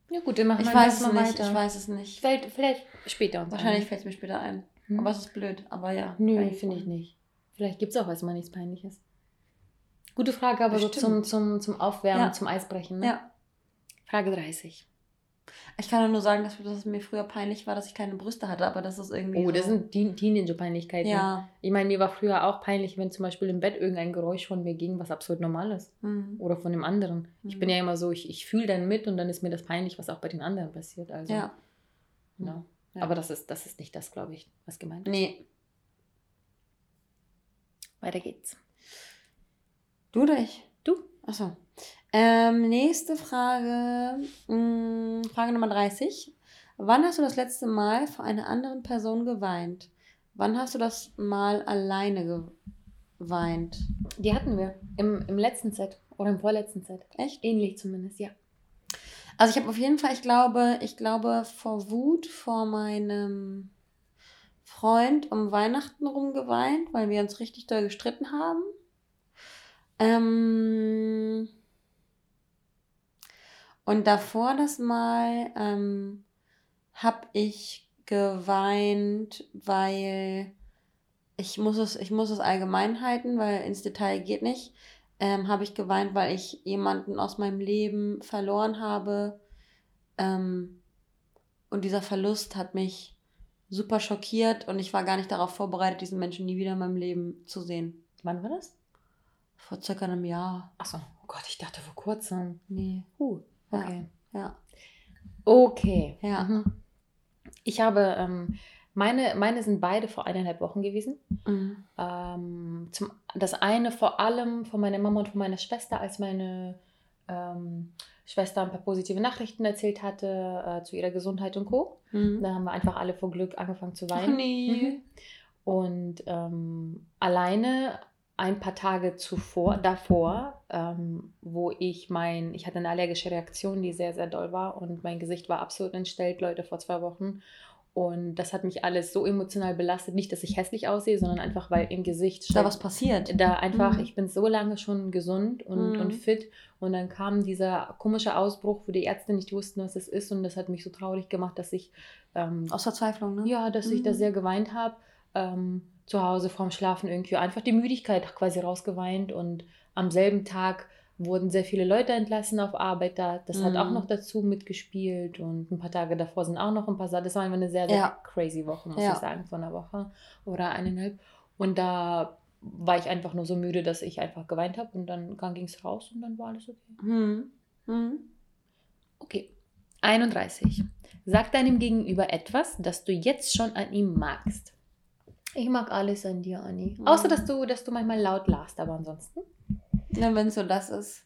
Ja gut, dann machen wir das mal nicht, weiter. Ich weiß es nicht. Vielleicht, vielleicht später. Wahrscheinlich fällt es mir später ein. Hm. Aber es ist blöd. Aber ja. Nö, finde ich nicht. Vielleicht gibt es auch erstmal nichts Peinliches. Gute Frage, aber Bestimmt. so zum, zum, zum Aufwärmen, ja. zum Eisbrechen. Ne? Ja. Frage 30. Ich kann nur sagen, dass, dass, es mir früher peinlich war, dass ich keine Brüste hatte, aber das ist irgendwie. Oh, so das sind Teenager-Peinlichkeiten. Ja. Ich meine, mir war früher auch peinlich, wenn zum Beispiel im Bett irgendein Geräusch von mir ging, was absolut normal ist. Mhm. Oder von dem anderen. Mhm. Ich bin ja immer so, ich, ich fühle dann mit und dann ist mir das peinlich, was auch bei den anderen passiert. Also, ja. ja. ja. Aber das ist, das ist nicht das, glaube ich, was gemeint ist. Nee. Weiter geht's. Du oder ich? Du. Achso. Ähm, nächste Frage. Hm, Frage Nummer 30. Wann hast du das letzte Mal vor einer anderen Person geweint? Wann hast du das Mal alleine geweint? Die hatten wir im, im letzten Set oder im vorletzten Set. Echt? Ähnlich zumindest, ja. Also ich habe auf jeden Fall, ich glaube, ich glaube vor Wut vor meinem Freund um Weihnachten rum geweint, weil wir uns richtig doll gestritten haben. Ähm, und davor das Mal ähm, habe ich geweint, weil ich muss es, ich muss es allgemein halten, weil ins Detail geht nicht. Ähm, habe ich geweint, weil ich jemanden aus meinem Leben verloren habe. Ähm, und dieser Verlust hat mich super schockiert und ich war gar nicht darauf vorbereitet, diesen Menschen nie wieder in meinem Leben zu sehen. Wann war das? Vor circa einem Jahr. Achso, oh Gott, ich dachte vor kurzem. Nee. Huh. Okay. Ja. Okay. Ja. Mhm. Ich habe, ähm, meine, meine sind beide vor eineinhalb Wochen gewesen. Mhm. Ähm, zum, das eine vor allem von meiner Mama und von meiner Schwester, als meine ähm, Schwester ein paar positive Nachrichten erzählt hatte äh, zu ihrer Gesundheit und Co. Mhm. Da haben wir einfach alle vor Glück angefangen zu weinen. Ach nee. Mhm. Und ähm, alleine ein paar Tage zuvor, davor, ähm, wo ich mein, ich hatte eine allergische Reaktion, die sehr, sehr doll war und mein Gesicht war absolut entstellt, Leute, vor zwei Wochen. Und das hat mich alles so emotional belastet. Nicht, dass ich hässlich aussehe, sondern einfach, weil im Gesicht. Da was passiert. Da einfach, mhm. ich bin so lange schon gesund und, mhm. und fit. Und dann kam dieser komische Ausbruch, wo die Ärzte nicht wussten, was es ist. Und das hat mich so traurig gemacht, dass ich. Ähm, Aus Verzweiflung, ne? Ja, dass mhm. ich da mhm. sehr geweint habe. Ähm, zu Hause vorm Schlafen irgendwie einfach die Müdigkeit quasi rausgeweint und am selben Tag wurden sehr viele Leute entlassen auf Arbeit da. Das mhm. hat auch mhm. noch dazu mitgespielt und ein paar Tage davor sind auch noch ein paar Sachen. Das war einfach eine sehr, sehr ja. crazy Woche, muss ja. ich sagen, von einer Woche oder eineinhalb. Und da war ich einfach nur so müde, dass ich einfach geweint habe und dann, dann ging es raus und dann war alles okay. Hm. Hm. Okay. 31. Sag deinem Gegenüber etwas, das du jetzt schon an ihm magst. Ich mag alles an dir, Anni. Mhm. Außer, dass du, dass du manchmal laut lachst, aber ansonsten. Na, wenn so das ist.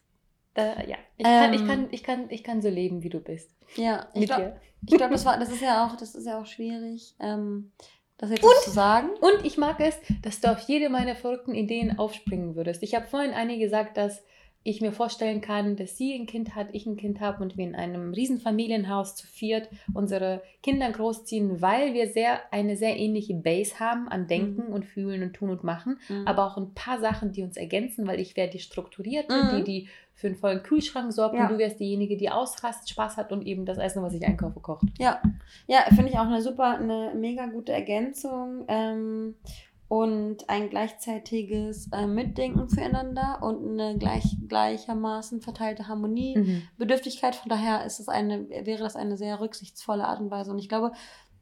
Da, ja, ich kann, ich, Ähm. kann, ich, kann, ich kann so leben, wie du bist. Ja, ich glaube, glaub, das, war- das ist ja auch, das ist ja auch schwierig, ähm, das jetzt so zu sagen. Und ich mag es, dass du auf jede meiner verrückten Ideen aufspringen würdest. Ich habe vorhin eine gesagt, dass ich mir vorstellen kann, dass sie ein Kind hat, ich ein Kind habe und wir in einem riesen Familienhaus zu viert unsere Kinder großziehen, weil wir sehr eine sehr ähnliche Base haben an Denken Mhm. und Fühlen und Tun und Machen, Mhm. aber auch ein paar Sachen, die uns ergänzen, weil ich wäre die Strukturierte, Mhm. die die für einen vollen Kühlschrank sorgt Ja. und du wärst diejenige, die ausrast, Spaß hat und eben das Essen, was ich einkaufe, kocht. Ja, ja finde ich auch eine super, eine mega gute Ergänzung ähm, und ein gleichzeitiges äh, Mitdenken füreinander und eine gleich, gleichermaßen verteilte Harmonie. Mhm. Bedürftigkeit, von daher ist es eine, wäre das eine sehr rücksichtsvolle Art und Weise. Und ich glaube,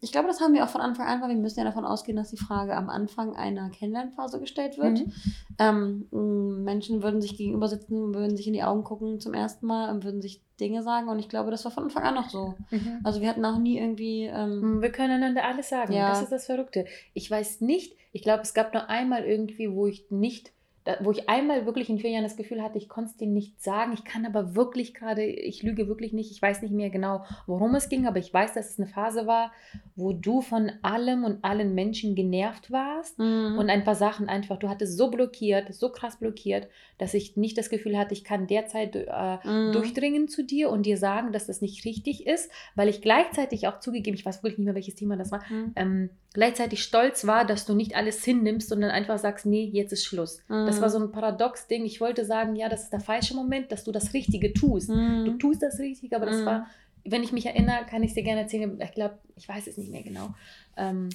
ich glaube, das haben wir auch von Anfang an, weil wir müssen ja davon ausgehen, dass die Frage am Anfang einer Kennenlernphase gestellt wird. Mhm. Ähm, Menschen würden sich gegenüber sitzen, würden sich in die Augen gucken zum ersten Mal und würden sich Dinge sagen. Und ich glaube, das war von Anfang an noch so. Mhm. Also wir hatten auch nie irgendwie. Ähm, Wir können einander alles sagen. Ja. Das ist das Verrückte. Ich weiß nicht, ich glaube, es gab nur einmal irgendwie, wo ich nicht, da- wo ich einmal wirklich in vier Jahren das Gefühl hatte, ich konnte es dir nicht sagen. Ich kann aber wirklich gerade, ich lüge wirklich nicht, ich weiß nicht mehr genau, worum es ging, aber ich weiß, dass es eine Phase war, wo du von allem und allen Menschen genervt warst. mh, Und ein paar Sachen einfach, du hattest so blockiert, so krass blockiert, dass ich nicht das Gefühl hatte, ich kann derzeit äh, mh, durchdringen zu dir und dir sagen, dass das nicht richtig ist, weil ich gleichzeitig auch zugegeben, ich weiß wirklich nicht mehr, welches Thema das war, mh, ähm, gleichzeitig stolz war, dass du nicht alles hinnimmst und dann einfach sagst, nee, jetzt ist Schluss. Das war so ein Paradox-Ding. Ich wollte sagen, ja, das ist der falsche Moment, dass du das Richtige tust. mh. Du tust das Richtige, aber das Mhm. war, wenn ich mich erinnere, kann ich es dir gerne erzählen. Ich glaube, ich weiß es nicht mehr genau. Ähm,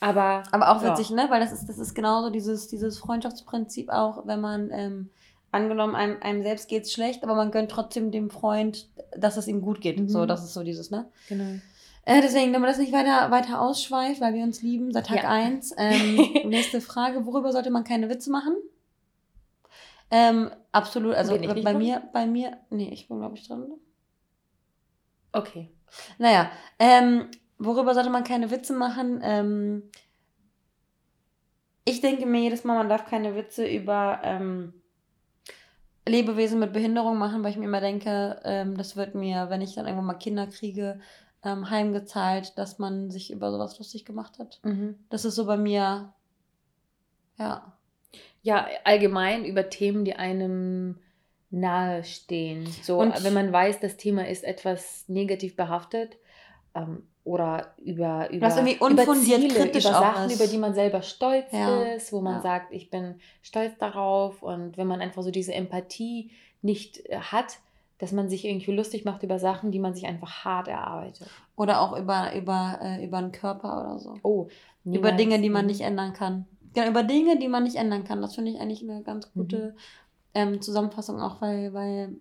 aber Aber auch Ja. witzig, ne? Weil das ist, das ist genauso dieses, dieses Freundschaftsprinzip auch, wenn man ähm, angenommen, einem, einem selbst geht's schlecht, aber man gönnt trotzdem dem Freund, dass es ihm gut geht. Mhm. So, das ist so dieses, ne? genau. Äh, deswegen, damit das nicht weiter, weiter ausschweift, weil wir uns lieben seit Tag Ja. 1. Ähm, nächste Frage, worüber sollte man keine Witze machen? Ähm, absolut, also bei dran? mir, bei mir, nee, ich bin glaube ich dran. Okay. Naja, ähm, worüber sollte man keine Witze machen? Ähm, ich denke mir jedes Mal, man darf keine Witze über ähm, Lebewesen mit Behinderung machen, weil ich mir immer denke, ähm, das wird mir, wenn ich dann irgendwann mal Kinder kriege, ähm, heimgezahlt, dass man sich über sowas lustig gemacht hat. Mhm. Das ist so bei mir, ja. Ja, allgemein über Themen, die einem nahestehen. So, Und- wenn man weiß, das Thema ist etwas negativ behaftet ähm, oder über, über, Was irgendwie über unfundiert Ziele, kritisch über Sachen, über die man selber stolz Ja, ist, wo man ja. sagt, ich bin stolz darauf und wenn man einfach so diese Empathie nicht äh, hat, dass man sich irgendwie lustig macht über Sachen, die man sich einfach hart erarbeitet. Oder auch über, über, äh, über den Körper oder so. Oh, Über. Dinge, die man Mhm. nicht ändern kann. Genau, über Dinge, die man nicht ändern kann. Das finde ich eigentlich eine ganz Mhm. gute ähm, Zusammenfassung, auch weil, weil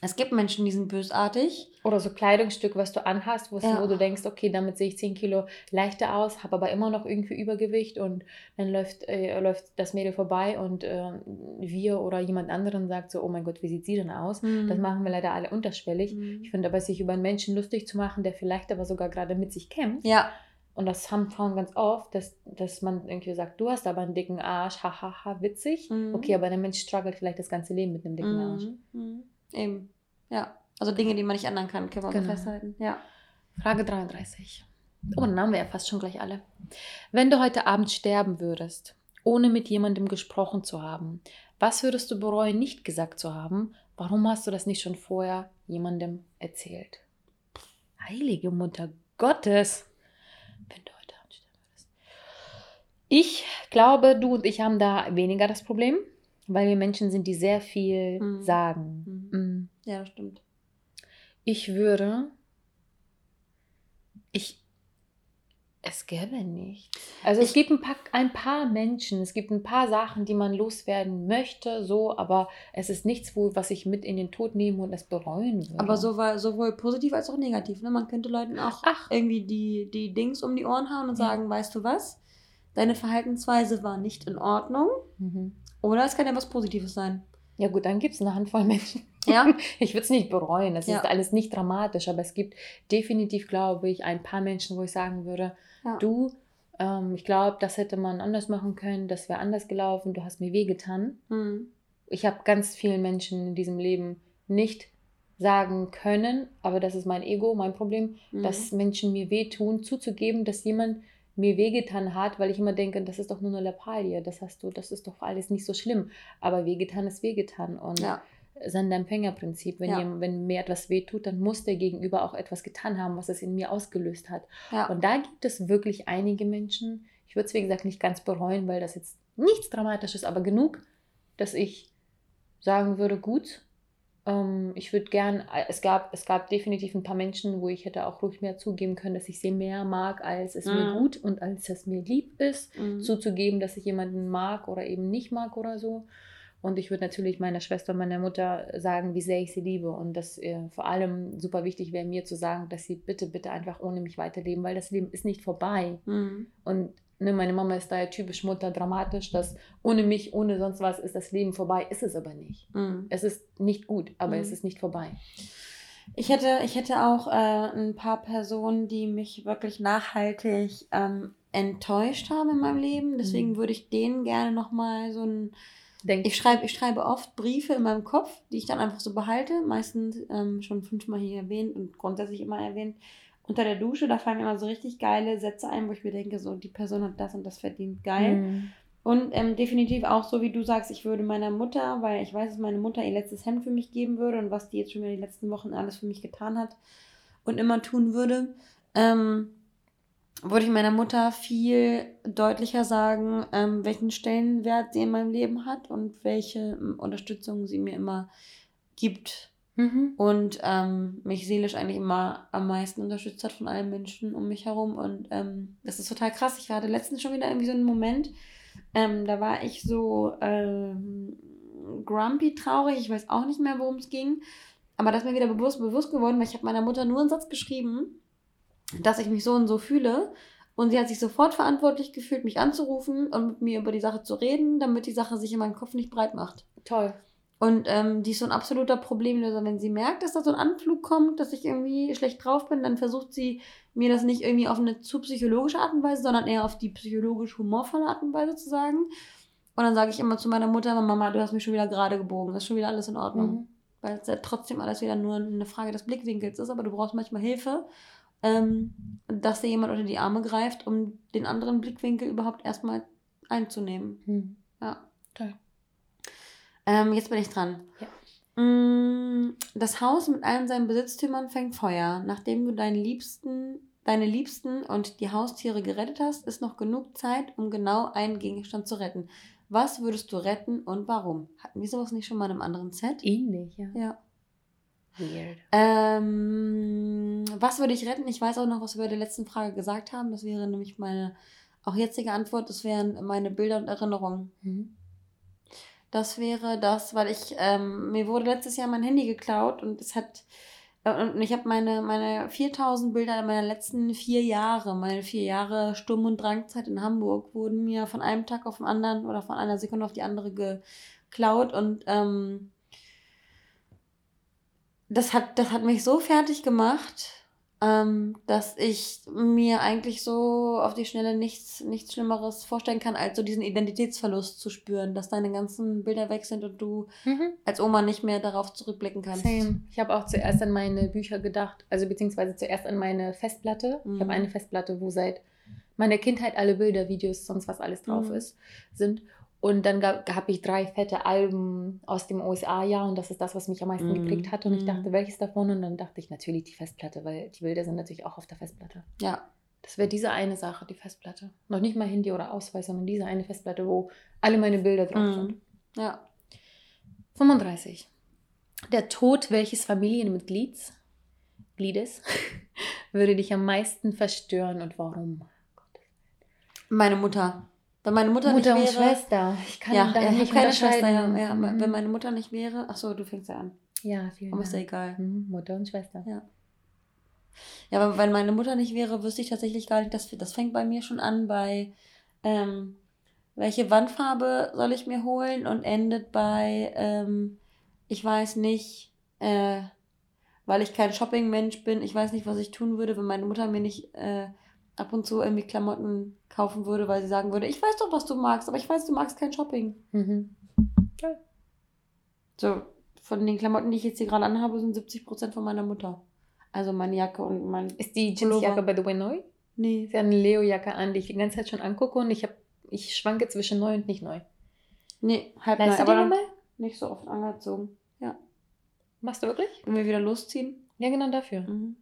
es gibt Menschen, die sind bösartig. Oder so Kleidungsstück, was du anhast, wo, Ja. wo du denkst, okay, damit sehe ich 10 Kilo leichter aus, habe aber immer noch irgendwie Übergewicht und dann läuft, äh, läuft das Mädel vorbei und äh, wir oder jemand anderen sagt so, oh mein Gott, wie sieht sie denn aus? Mhm. Das machen wir leider alle unterschwellig. Mhm. Ich finde aber, sich über einen Menschen lustig zu machen, der vielleicht aber sogar gerade mit sich kämpft, Ja, und das haben Frauen ganz oft, dass, dass man irgendwie sagt, du hast aber einen dicken Arsch, hahaha, witzig. Mhm. Okay, aber der Mensch struggelt vielleicht das ganze Leben mit einem dicken Arsch. Mhm. Mhm. Eben. Ja. Also Dinge, die man nicht ändern kann, können wir Genau. festhalten. Ja. Frage 33. Oh, dann haben wir ja fast schon gleich alle. Wenn du heute Abend sterben würdest, ohne mit jemandem gesprochen zu haben, was würdest du bereuen, nicht gesagt zu haben? Warum hast du das nicht schon vorher jemandem erzählt? Heilige Mutter Gottes. Wenn du heute Abend sterben würdest. Ich glaube, du und ich haben da weniger das Problem, weil wir Menschen sind, die sehr viel Mhm. sagen. Mhm. Ja, das stimmt. Ich würde. Ich. Es gäbe nicht. Also es Ich- gibt ein paar, ein paar Menschen, es gibt ein paar Sachen, die man loswerden möchte, so, aber es ist nichts, wo, was ich mit in den Tod nehme und es bereuen würde. Aber sowohl, sowohl positiv als auch negativ. Ne? Man könnte Leuten auch Ach. irgendwie die, die Dings um die Ohren hauen und Ja. sagen, weißt du was? Deine Verhaltensweise war nicht in Ordnung. Mhm. Oder es kann ja was Positives sein. Ja gut, dann gibt es eine Handvoll Menschen. Ja. Ich würde es nicht bereuen. Es ja. ist alles nicht dramatisch, aber es gibt definitiv, glaube ich, ein paar Menschen, wo ich sagen würde, ja. du, ähm, ich glaube, das hätte man anders machen können, das wäre anders gelaufen, du hast mir wehgetan. Mhm. Ich habe ganz vielen Menschen in diesem Leben nicht sagen können, aber das ist mein Ego, mein Problem, mhm. dass Menschen mir wehtun, zuzugeben, dass jemand mir wehgetan hat, weil ich immer denke, das ist doch nur eine Lappalie, das hast du, das ist doch alles nicht so schlimm. Aber wehgetan ist wehgetan. Und ja. Sender-Empfänger-Prinzip, wenn, ja. wenn mir etwas wehtut, dann muss der Gegenüber auch etwas getan haben, was es in mir ausgelöst hat. Ja. Und da gibt es wirklich einige Menschen, ich würde es wie gesagt nicht ganz bereuen, weil das jetzt nichts Dramatisches, aber genug, dass ich sagen würde, gut, ähm, ich würde gern, äh, es gab, es gab definitiv ein paar Menschen, wo ich hätte auch ruhig mehr zugeben können, dass ich sie mehr mag, als es mhm. mir gut und als es mir lieb ist, mhm. zuzugeben, dass ich jemanden mag oder eben nicht mag oder so. Und ich würde natürlich meiner Schwester und meiner Mutter sagen, wie sehr ich sie liebe. Und das äh, vor allem super wichtig wäre mir zu sagen, dass sie bitte, bitte einfach ohne mich weiterleben, weil das Leben ist nicht vorbei. Mhm. Und ne, meine Mama ist da ja typisch Mutter dramatisch, dass ohne mich, ohne sonst was ist das Leben vorbei. Ist es aber nicht. Mhm. Es ist nicht gut, aber mhm. es ist nicht vorbei. Ich hätte, ich hätte auch äh, ein paar Personen, die mich wirklich nachhaltig ähm, enttäuscht haben in meinem Leben. Deswegen mhm. würde ich denen gerne nochmal so ein. Denk ich, schreibe, ich schreibe oft Briefe in meinem Kopf, die ich dann einfach so behalte. Meistens ähm, schon fünfmal hier erwähnt und grundsätzlich immer erwähnt unter der Dusche, da fallen mir immer so richtig geile Sätze ein, wo ich mir denke, so, die Person hat das und das verdient, geil. Mhm. Und ähm, definitiv auch so, wie du sagst, ich würde meiner Mutter, weil ich weiß, dass meine Mutter ihr letztes Hemd für mich geben würde und was die jetzt schon wieder die letzten Wochen alles für mich getan hat und immer tun würde, ähm, würde ich meiner Mutter viel deutlicher sagen, ähm, welchen Stellenwert sie in meinem Leben hat und welche ähm, Unterstützung sie mir immer gibt Mhm. Und ähm, mich seelisch eigentlich immer am meisten unterstützt hat von allen Menschen um mich herum. Und ähm, das ist total krass. Ich hatte letztens schon wieder irgendwie so einen Moment, ähm, da war ich so ähm, grumpy, traurig. Ich weiß auch nicht mehr, worum es ging. Aber das ist mir wieder bewusst, bewusst geworden, weil ich habe meiner Mutter nur einen Satz geschrieben, dass ich mich so und so fühle. Und sie hat sich sofort verantwortlich gefühlt, mich anzurufen und mit mir über die Sache zu reden, damit die Sache sich in meinem Kopf nicht breit macht. Toll. Und ähm, die ist so ein absoluter Problemlöser. Wenn sie merkt, dass da so ein Anflug kommt, dass ich irgendwie schlecht drauf bin, dann versucht sie mir das nicht irgendwie auf eine zu psychologische Art und Weise, sondern eher auf die psychologisch humorvolle Art und Weise zu sagen. Und dann sage ich immer zu meiner Mutter, Mama, du hast mich schon wieder gerade gebogen, das ist schon wieder alles in Ordnung. Mhm. Weil es ja trotzdem alles wieder nur eine Frage des Blickwinkels ist, aber du brauchst manchmal Hilfe, ähm, dass dir jemand unter die Arme greift, um den anderen Blickwinkel überhaupt erstmal einzunehmen. Mhm. Ja. Toll. Ähm, jetzt bin ich dran. Ja. Mm, das Haus mit allen seinen Besitztümern fängt Feuer. Nachdem du deinen Liebsten, deine Liebsten und die Haustiere gerettet hast, ist noch genug Zeit, um genau einen Gegenstand zu retten. Was würdest du retten und warum? Hatten wir sowas nicht schon mal in einem anderen Set? Ähnlich, ja. Ja. Weird. Ähm, was würde ich retten? Ich weiß auch noch, was wir bei der letzten Frage gesagt haben. Das wäre nämlich meine auch jetzige Antwort. Das wären meine Bilder und Erinnerungen. Mhm. Das wäre das, weil ich, ähm, mir wurde letztes Jahr mein Handy geklaut und es hat, äh, und ich habe meine, meine 4000 Bilder meiner letzten vier Jahre, meine vier Jahre Sturm- und Drangzeit in Hamburg, wurden mir von einem Tag auf den anderen oder von einer Sekunde auf die andere geklaut und ähm, das hat, das hat mich so fertig gemacht ähm, dass ich mir eigentlich so auf die Schnelle nichts, nichts Schlimmeres vorstellen kann, als so diesen Identitätsverlust zu spüren, dass deine ganzen Bilder weg sind und du mhm. als Oma nicht mehr darauf zurückblicken kannst. Same. Ich habe auch zuerst an meine Bücher gedacht, also beziehungsweise zuerst an meine Festplatte. Mhm. Ich habe eine Festplatte, wo seit meiner Kindheit alle Bilder, Videos, sonst was alles drauf mhm. ist, sind. Und dann habe ich drei fette Alben aus dem USA-Jahr und das ist das, was mich am meisten mm. geprägt hat. Und ich dachte, mhm. welches davon? Und dann dachte ich natürlich die Festplatte, weil die Bilder sind natürlich auch auf der Festplatte. Ja. Das wäre diese eine Sache, die Festplatte. Noch nicht mal Handy oder Ausweis, sondern diese eine Festplatte, wo alle meine Bilder drauf mm. sind. Ja. 35. Der Tod welches Familienmitglieds Gliedes würde dich am meisten verstören und warum? Meine Mutter. Wenn meine Mutter, Mutter nicht wäre. und Schwester. Ich kann ja, da ja, nicht keine Schwester. Ja, ja. Mhm. Wenn meine Mutter nicht wäre. Ach so, du fängst ja an. Ja, vielen Dank. ist ja egal. Mhm. Mutter und Schwester. Ja. Ja, aber wenn meine Mutter nicht wäre, wüsste ich tatsächlich gar nicht, dass das fängt bei mir schon an bei ähm, welche Wandfarbe soll ich mir holen und endet bei, ähm, ich weiß nicht, äh, weil ich kein Shopping-Mensch bin, ich weiß nicht, was ich tun würde, wenn meine Mutter mir nicht äh, ab und zu irgendwie Klamotten kaufen würde, weil sie sagen würde, ich weiß doch, was du magst, aber ich weiß, du magst kein Shopping. Mhm. Okay. So, von den Klamotten, die ich jetzt hier gerade anhabe, sind 70% von meiner Mutter. Also meine Jacke und mein. Ist die Jeansjacke by the way neu? Nee. Sie hat eine Leo-Jacke an, die ich die ganze Zeit schon angucke und ich, hab, ich schwanke zwischen neu und nicht neu. Nee, halb Leist neu. Aber dann nicht so oft angezogen. Ja. Machst du wirklich? Wenn wir wieder losziehen? Ja, genau dafür. Mhm.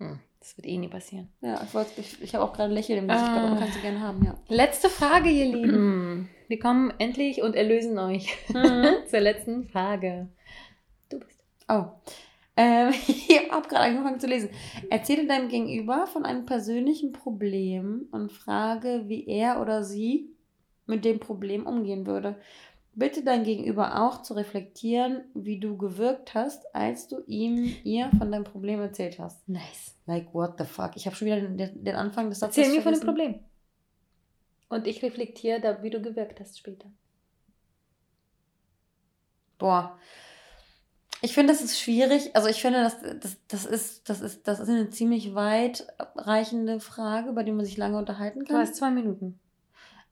Hm, das wird eh nie passieren. Ja, ich, ich, ich habe auch gerade Lächeln im Gesicht, ah. aber kannst du gerne haben, ja. Letzte Frage, ihr Lieben. Wir kommen endlich und erlösen euch mhm. zur letzten Frage. Du bist. Oh. Ähm, ich habe gerade angefangen zu lesen. Erzähle deinem Gegenüber von einem persönlichen Problem und frage, wie er oder sie mit dem Problem umgehen würde. Bitte dein Gegenüber auch zu reflektieren, wie du gewirkt hast, als du ihm, ihr von deinem Problem erzählt hast. Nice. Like, what the fuck? Ich habe schon wieder den, den, Anfang des Satzes Erzähl mir von dem Problem. Und ich reflektiere, da, wie du gewirkt hast später. Boah. Ich finde, das ist schwierig. Also ich finde, das, das, das, ist, das, ist, das ist eine ziemlich weitreichende Frage, bei der man sich lange unterhalten kann. Du hast zwei Minuten.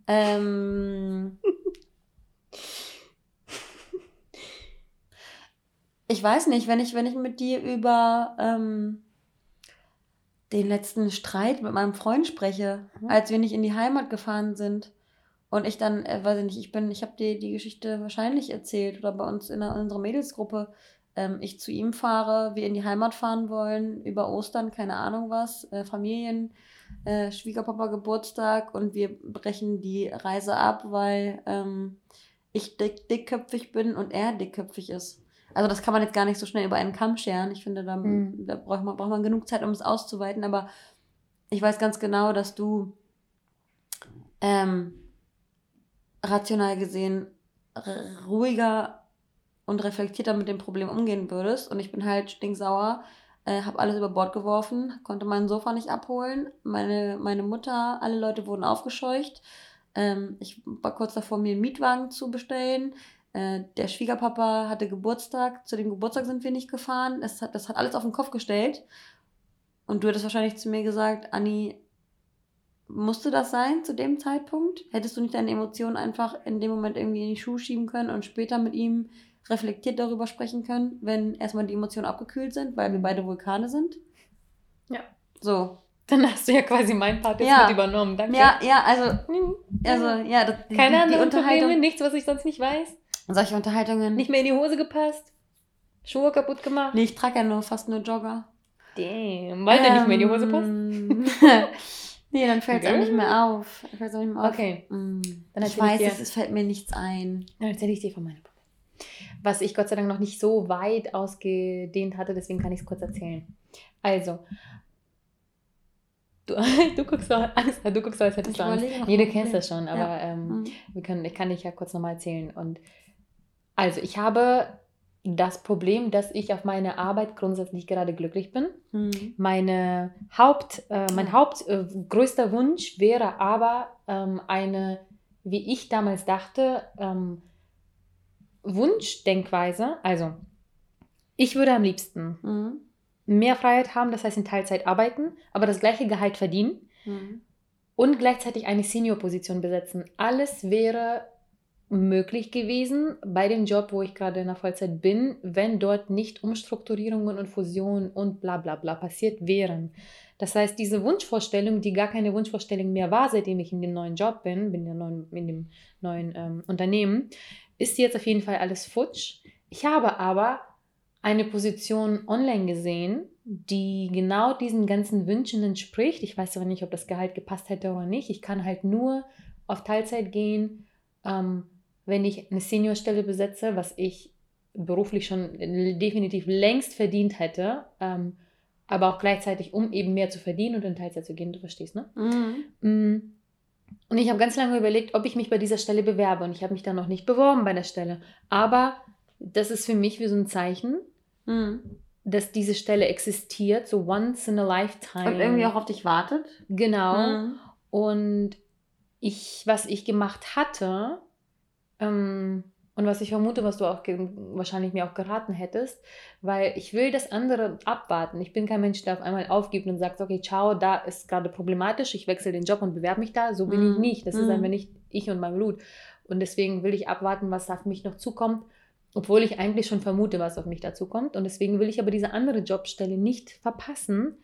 Ähm, ich weiß nicht, wenn ich, wenn ich mit dir über ähm, den letzten Streit mit meinem Freund spreche, mhm. als wir nicht in die Heimat gefahren sind und ich dann, äh, weiß ich nicht, ich bin, ich habe dir die Geschichte wahrscheinlich erzählt oder bei uns in, der, in unserer Mädelsgruppe, ähm, ich zu ihm fahre, wir in die Heimat fahren wollen, über Ostern, keine Ahnung was, äh, Familien, äh, Schwiegerpapa Geburtstag und wir brechen die Reise ab, weil ähm, ich dick, dickköpfig bin und er dickköpfig ist. Also das kann man jetzt gar nicht so schnell über einen Kamm scheren. Ich finde, da, mhm. da braucht, man, braucht man genug Zeit, um es auszuweiten. Aber ich weiß ganz genau, dass du ähm, rational gesehen ruhiger und reflektierter mit dem Problem umgehen würdest. Und ich bin halt stinksauer, äh, habe alles über Bord geworfen, konnte meinen Sofa nicht abholen. Meine, meine Mutter, alle Leute wurden aufgescheucht. Ähm, ich war kurz davor, mir einen Mietwagen zu bestellen. Äh, der Schwiegerpapa hatte Geburtstag. Zu dem Geburtstag sind wir nicht gefahren. Das hat, das hat alles auf den Kopf gestellt. Und du hättest wahrscheinlich zu mir gesagt, Anni, musste das sein zu dem Zeitpunkt? Hättest du nicht deine Emotionen einfach in dem Moment irgendwie in die Schuhe schieben können und später mit ihm reflektiert darüber sprechen können, wenn erstmal die Emotionen abgekühlt sind, weil wir beide Vulkane sind? Ja. So. Dann hast du ja quasi mein Part jetzt ja. mit übernommen. Danke. Ja, ja, also, also ja, das, keine die, anderen Probleme, nichts, was ich sonst nicht weiß. Solche Unterhaltungen. Nicht mehr in die Hose gepasst, Schuhe kaputt gemacht. Nee, ich trage ja nur fast nur Jogger. Damn, weil ähm, der nicht mehr in die Hose passt. nee, dann fällt es auch nicht mehr auf. Fällt's auch nicht mehr auf. Okay. Mm. Dann ich weiß, ich dir, es fällt mir nichts ein. Dann erzähle ich dir von meinem Problem. Was ich Gott sei Dank noch nicht so weit ausgedehnt hatte, deswegen kann ich es kurz erzählen. Also, Du, du guckst so Angst, du guckst so, als hättest du Angst. Nee, du kennst das schon, aber ja. ähm, mhm. wir können, ich kann dich ja kurz nochmal erzählen. Und also, ich habe das Problem, dass ich auf meiner Arbeit grundsätzlich gerade glücklich bin. Mhm. Meine Haupt, äh, mein Haupt äh, größter Wunsch wäre aber ähm, eine, wie ich damals dachte, ähm, Wunschdenkweise. Also, ich würde am liebsten mhm mehr Freiheit haben, das heißt in Teilzeit arbeiten, aber das gleiche Gehalt verdienen mhm. und gleichzeitig eine Senior-Position besetzen. Alles wäre möglich gewesen bei dem Job, wo ich gerade in der Vollzeit bin, wenn dort nicht Umstrukturierungen und Fusionen und bla bla bla passiert wären. Das heißt, diese Wunschvorstellung, die gar keine Wunschvorstellung mehr war, seitdem ich in dem neuen Job bin, bin in, neuen, in dem neuen ähm, Unternehmen, ist jetzt auf jeden Fall alles futsch. Ich habe aber eine Position online gesehen, die genau diesen ganzen Wünschen entspricht. Ich weiß aber nicht, ob das Gehalt gepasst hätte oder nicht. Ich kann halt nur auf Teilzeit gehen, ähm, wenn ich eine Seniorstelle besetze, was ich beruflich schon definitiv längst verdient hätte, ähm, aber auch gleichzeitig, um eben mehr zu verdienen und in Teilzeit zu gehen, du verstehst, ne? Mhm. Mm. Und ich habe ganz lange überlegt, ob ich mich bei dieser Stelle bewerbe und ich habe mich dann noch nicht beworben bei der Stelle. Aber das ist für mich wie so ein Zeichen, mhm. dass diese Stelle existiert, so once in a lifetime. Und irgendwie auch auf dich wartet. Genau. Mhm. Und ich, was ich gemacht hatte, ähm, und was ich vermute, was du auch wahrscheinlich mir auch geraten hättest, weil ich will das andere abwarten. Ich bin kein Mensch, der auf einmal aufgibt und sagt, okay, ciao, da ist gerade problematisch, ich wechsle den Job und bewerbe mich da. So bin mm. ich mhm. nicht. Das mm. ist mhm. einfach nicht ich und mein Blut. Und deswegen will ich abwarten, was auf mich noch zukommt, obwohl ich eigentlich schon vermute, was auf mich dazu kommt. Und deswegen will ich aber diese andere Jobstelle nicht verpassen.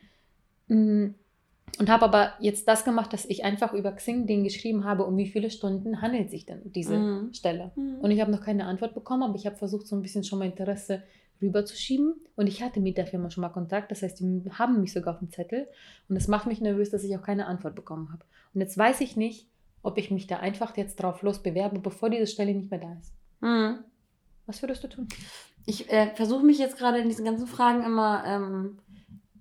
Und habe aber jetzt das gemacht, dass ich einfach über Xing den geschrieben habe, um wie viele Stunden handelt sich denn diese mhm. Stelle. Mhm. Und ich habe noch keine Antwort bekommen, aber ich habe versucht, so ein bisschen schon mal Interesse rüberzuschieben. Und ich hatte mit der Firma schon mal Kontakt, das heißt, die haben mich sogar auf dem Zettel. Und es macht mich nervös, dass ich auch keine Antwort bekommen habe. Und jetzt weiß ich nicht, ob ich mich da einfach jetzt drauf los bewerbe, bevor diese Stelle nicht mehr da ist. Mhm. Was würdest du tun? Ich äh, versuche mich jetzt gerade in diesen ganzen Fragen immer ähm,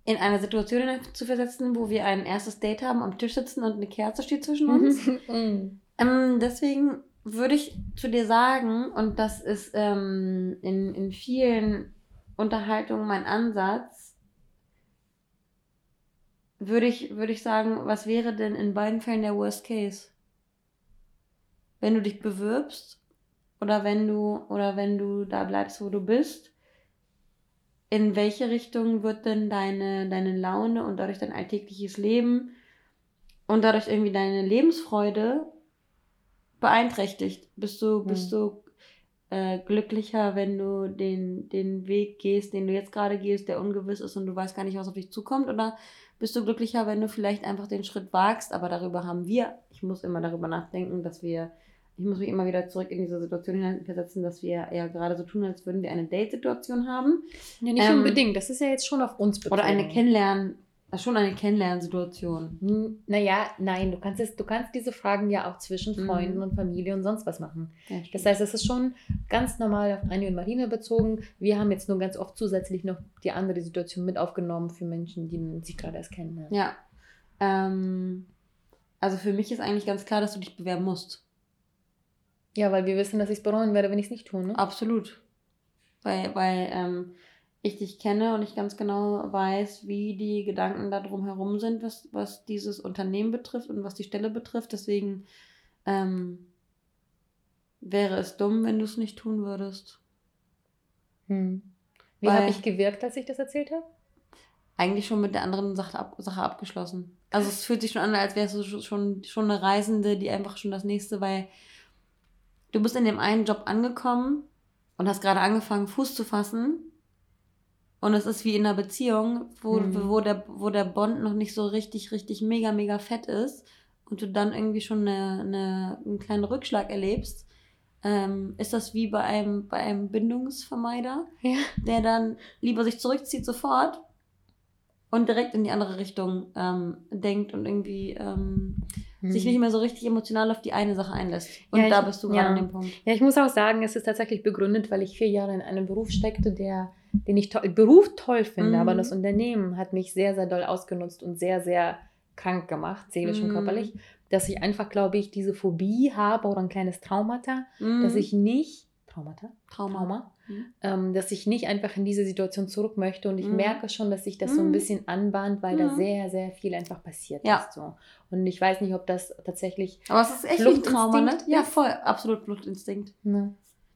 in eine Situation zu versetzen, wo wir ein erstes Date haben, am Tisch sitzen und eine Kerze steht zwischen uns. Mhm. ähm, deswegen würde ich zu dir sagen, und das ist ähm, in, in vielen Unterhaltungen mein Ansatz, würde ich, würde ich sagen, was wäre denn in beiden Fällen der Worst Case? Wenn du dich bewirbst oder wenn du oder wenn du da bleibst, wo du bist in welche Richtung wird denn deine, deine Laune und dadurch dein alltägliches Leben und dadurch irgendwie deine Lebensfreude beeinträchtigt? Bist du, hm. bist du äh, glücklicher, wenn du den, den Weg gehst, den du jetzt gerade gehst, der ungewiss ist und du weißt gar nicht, was auf dich zukommt? Oder bist du glücklicher, wenn du vielleicht einfach den Schritt wagst? Aber darüber haben wir, ich muss immer darüber nachdenken, dass wir ich muss mich immer wieder zurück in diese Situation hineinversetzen, dass wir ja gerade so tun, als würden wir eine Date-Situation haben. Ja, nicht ähm, unbedingt. Das ist ja jetzt schon auf uns bezogen. Oder eine Kennenlernen, schon eine Kennenlernsituation. Hm, naja, nein, du kannst, es, du kannst diese Fragen ja auch zwischen mhm. Freunden mhm. und Familie und sonst was machen. Ja, das heißt, es ist schon ganz normal auf Annie und Marina bezogen. Wir haben jetzt nur ganz oft zusätzlich noch die andere Situation mit aufgenommen für Menschen, die sich gerade erst kennen. Ja. Ähm, also für mich ist eigentlich ganz klar, dass du dich bewerben musst. Ja, weil wir wissen, dass ich es bereuen werde, wenn ich es nicht tue. Ne? Absolut. Weil, weil ähm, ich dich kenne und ich ganz genau weiß, wie die Gedanken da drum herum sind, was, was dieses Unternehmen betrifft und was die Stelle betrifft. Deswegen ähm, wäre es dumm, wenn du es nicht tun würdest. Hm. Wie habe ich gewirkt, als ich das erzählt habe? Eigentlich schon mit der anderen Sache, ab, Sache abgeschlossen. Also es fühlt sich schon an, als wärst du schon, schon eine Reisende, die einfach schon das nächste, weil du bist in dem einen Job angekommen und hast gerade angefangen, Fuß zu fassen. Und es ist wie in einer Beziehung, wo, mhm. wo, der, wo der Bond noch nicht so richtig, richtig mega, mega fett ist und du dann irgendwie schon eine, eine, einen kleinen Rückschlag erlebst. Ähm, ist das wie bei einem, bei einem Bindungsvermeider, ja. der dann lieber sich zurückzieht sofort und direkt in die andere Richtung ähm, denkt und irgendwie ähm, hm. sich nicht mehr so richtig emotional auf die eine Sache einlässt. Und ja, da ich, bist du gerade ja. an dem Punkt. Ja, ich muss auch sagen, es ist tatsächlich begründet, weil ich vier Jahre in einem Beruf steckte, der, den ich to Beruf toll finde, mhm. aber das Unternehmen hat mich sehr, sehr doll ausgenutzt und sehr, sehr krank gemacht, seelisch mhm. und körperlich, dass ich einfach, glaube ich, diese Phobie habe oder ein kleines Traumata, mhm. dass ich nicht Traumata? Trauma. Trauma mhm. ähm, dass ich nicht einfach in diese Situation zurück möchte. Und ich mhm. merke schon, dass sich das mhm. so ein mhm. bisschen anbahnt, weil da mhm. sehr, sehr viel einfach passiert ja. ist. So. Und ich weiß nicht, ob das tatsächlich. Aber es ist echt ein Trauma, ne? Ja, voll. Absolut Fluchtinstinkt. Ja.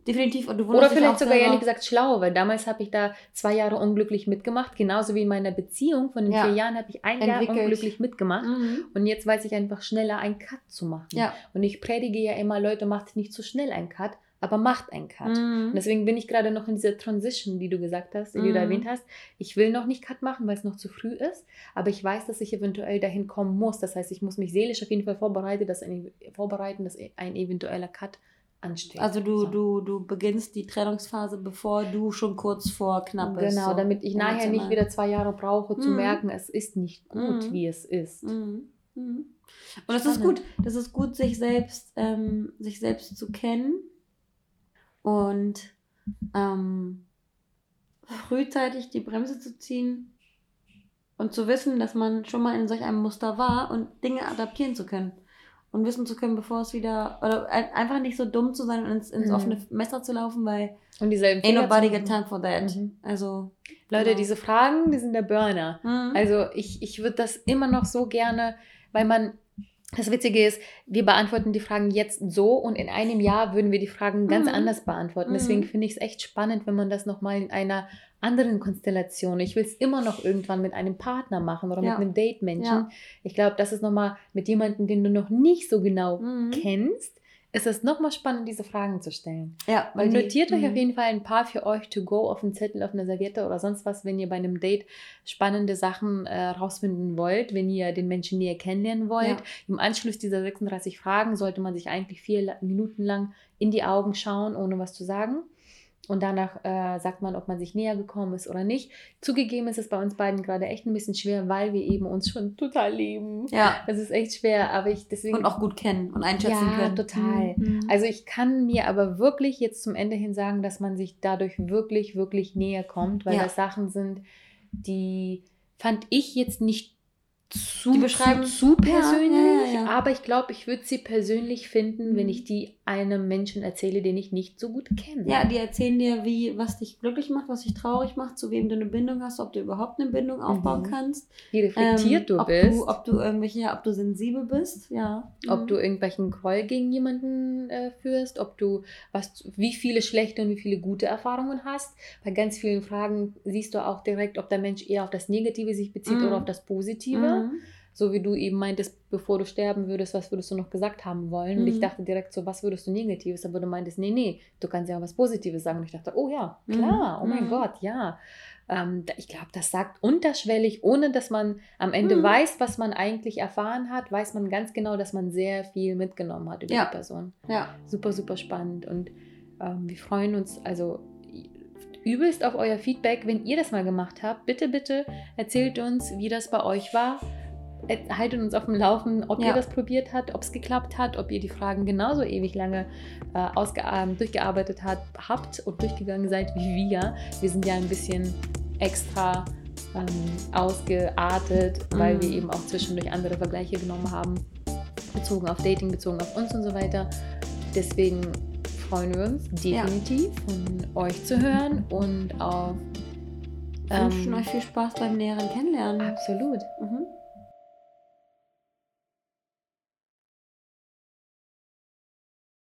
Definitiv. Und du Oder vielleicht sogar ehrlich gesagt schlau, weil damals habe ich da zwei Jahre unglücklich mitgemacht. Genauso wie in meiner Beziehung von den ja. vier Jahren habe ich ein Entwickelt. Jahr unglücklich mitgemacht. Mhm. Und jetzt weiß ich einfach schneller einen Cut zu machen. Ja. Und ich predige ja immer, Leute, macht nicht zu so schnell einen Cut, aber macht einen Cut. Mhm. Und deswegen bin ich gerade noch in dieser Transition, die du gesagt hast, die mhm. du da erwähnt hast. Ich will noch nicht Cut machen, weil es noch zu früh ist, aber ich weiß, dass ich eventuell dahin kommen muss. Das heißt, ich muss mich seelisch auf jeden Fall vorbereiten, dass ein, vorbereiten, dass ein eventueller Cut ansteht. Also du, so. du, du beginnst die Trennungsphase, bevor du schon kurz vor knapp bist. Genau, so. damit ich nachher nicht wieder zwei Jahre brauche, mhm. zu merken, es ist nicht gut, mhm. wie es ist. Mhm. Mhm. Und das ist gut. Das ist gut, sich selbst, ähm, sich selbst zu kennen und ähm, frühzeitig die Bremse zu ziehen und zu wissen, dass man schon mal in solch einem Muster war und Dinge adaptieren zu können. Und wissen zu können, bevor es wieder, oder einfach nicht so dumm zu sein und ins, ins mhm. offene Messer zu laufen, weil und dieselben ain't nobody got time for that. Mhm. Also, Leute, genau. diese Fragen, die sind der Burner. Mhm. Also ich, ich würde das immer noch so gerne, weil man das Witzige ist, wir beantworten die Fragen jetzt so und in einem Jahr würden wir die Fragen ganz Mhm. anders beantworten. Mhm. Deswegen finde ich es echt spannend, wenn man das nochmal in einer anderen Konstellation, ich will es immer noch irgendwann mit einem Partner machen oder Ja. mit einem Date-Menschen. Ja. Ich glaube, das ist nochmal mit jemandem, den du noch nicht so genau Mhm. kennst, ist es nochmal spannend, diese Fragen zu stellen. Ja, Und die- notiert euch mhm. auf jeden Fall ein paar für euch to go auf einen Zettel, auf einer Serviette oder sonst was, wenn ihr bei einem Date spannende Sachen äh, rausfinden wollt, wenn ihr den Menschen näher kennenlernen wollt. Ja. Im Anschluss dieser 36 Fragen sollte man sich eigentlich vier Minuten lang in die Augen schauen, ohne was zu sagen. Und danach äh, sagt man, ob man sich näher gekommen ist oder nicht. Zugegeben ist es bei uns beiden gerade echt ein bisschen schwer, weil wir eben uns schon total lieben. Ja. Es ist echt schwer, aber ich deswegen. Und auch gut kennen und einschätzen Ja, können. total. Mhm. Also ich kann mir aber wirklich jetzt zum Ende hin sagen, dass man sich dadurch wirklich, wirklich näher kommt, weil Ja. das Sachen sind, die fand ich jetzt nicht zu, Die zu, zu persönlich, ja, ja, ja. aber ich glaube, ich würde sie persönlich finden, wenn Mhm. ich die einem Menschen erzähle, den ich nicht so gut kenne. Ja, die erzählen dir, wie, was dich glücklich macht, was dich traurig macht, zu wem du eine Bindung hast, ob du überhaupt eine Bindung aufbauen Mhm. kannst. wie reflektiert Ähm, du ob bist, Du, ob du irgendwelche, ob du sensibel bist, ja. ob Mhm. du irgendwelchen Groll gegen jemanden äh, führst, ob du was, wie viele schlechte und wie viele gute Erfahrungen hast. Bei ganz vielen Fragen siehst du auch direkt, ob der Mensch eher auf das Negative sich bezieht Mhm. oder auf das Positive. Mhm. So wie du eben meintest, bevor du sterben würdest, was würdest du noch gesagt haben wollen? Und ich Mhm. dachte direkt so, was würdest du Negatives? Aber du meintest, nee, nee, du kannst ja auch was Positives sagen. Und ich dachte, oh ja, klar, Mhm. oh mein Mhm. Gott, ja. Ähm, ich glaube, das sagt unterschwellig, ohne dass man am Ende Mhm. weiß, was man eigentlich erfahren hat, weiß man ganz genau, dass man sehr viel mitgenommen hat über Ja. die Person. Ja. Super, super spannend. Und ähm, wir freuen uns also übelst auf euer Feedback, wenn ihr das mal gemacht habt. Bitte, bitte erzählt uns, wie das bei euch war. Haltet uns auf dem Laufen, ob Ja. ihr das probiert habt, ob es geklappt hat, ob ihr die Fragen genauso ewig lange äh, ähm, durchgearbeitet hat, habt und durchgegangen seid wie wir. Wir sind ja ein bisschen extra ähm, ausgeartet, weil Mhm. wir eben auch zwischendurch andere Vergleiche genommen haben, bezogen auf Dating, bezogen auf uns und so weiter. Deswegen freuen wir uns Ja. definitiv von euch zu hören und auf Wir wünschen ähm, euch viel Spaß beim näheren Kennenlernen. absolut. Mhm.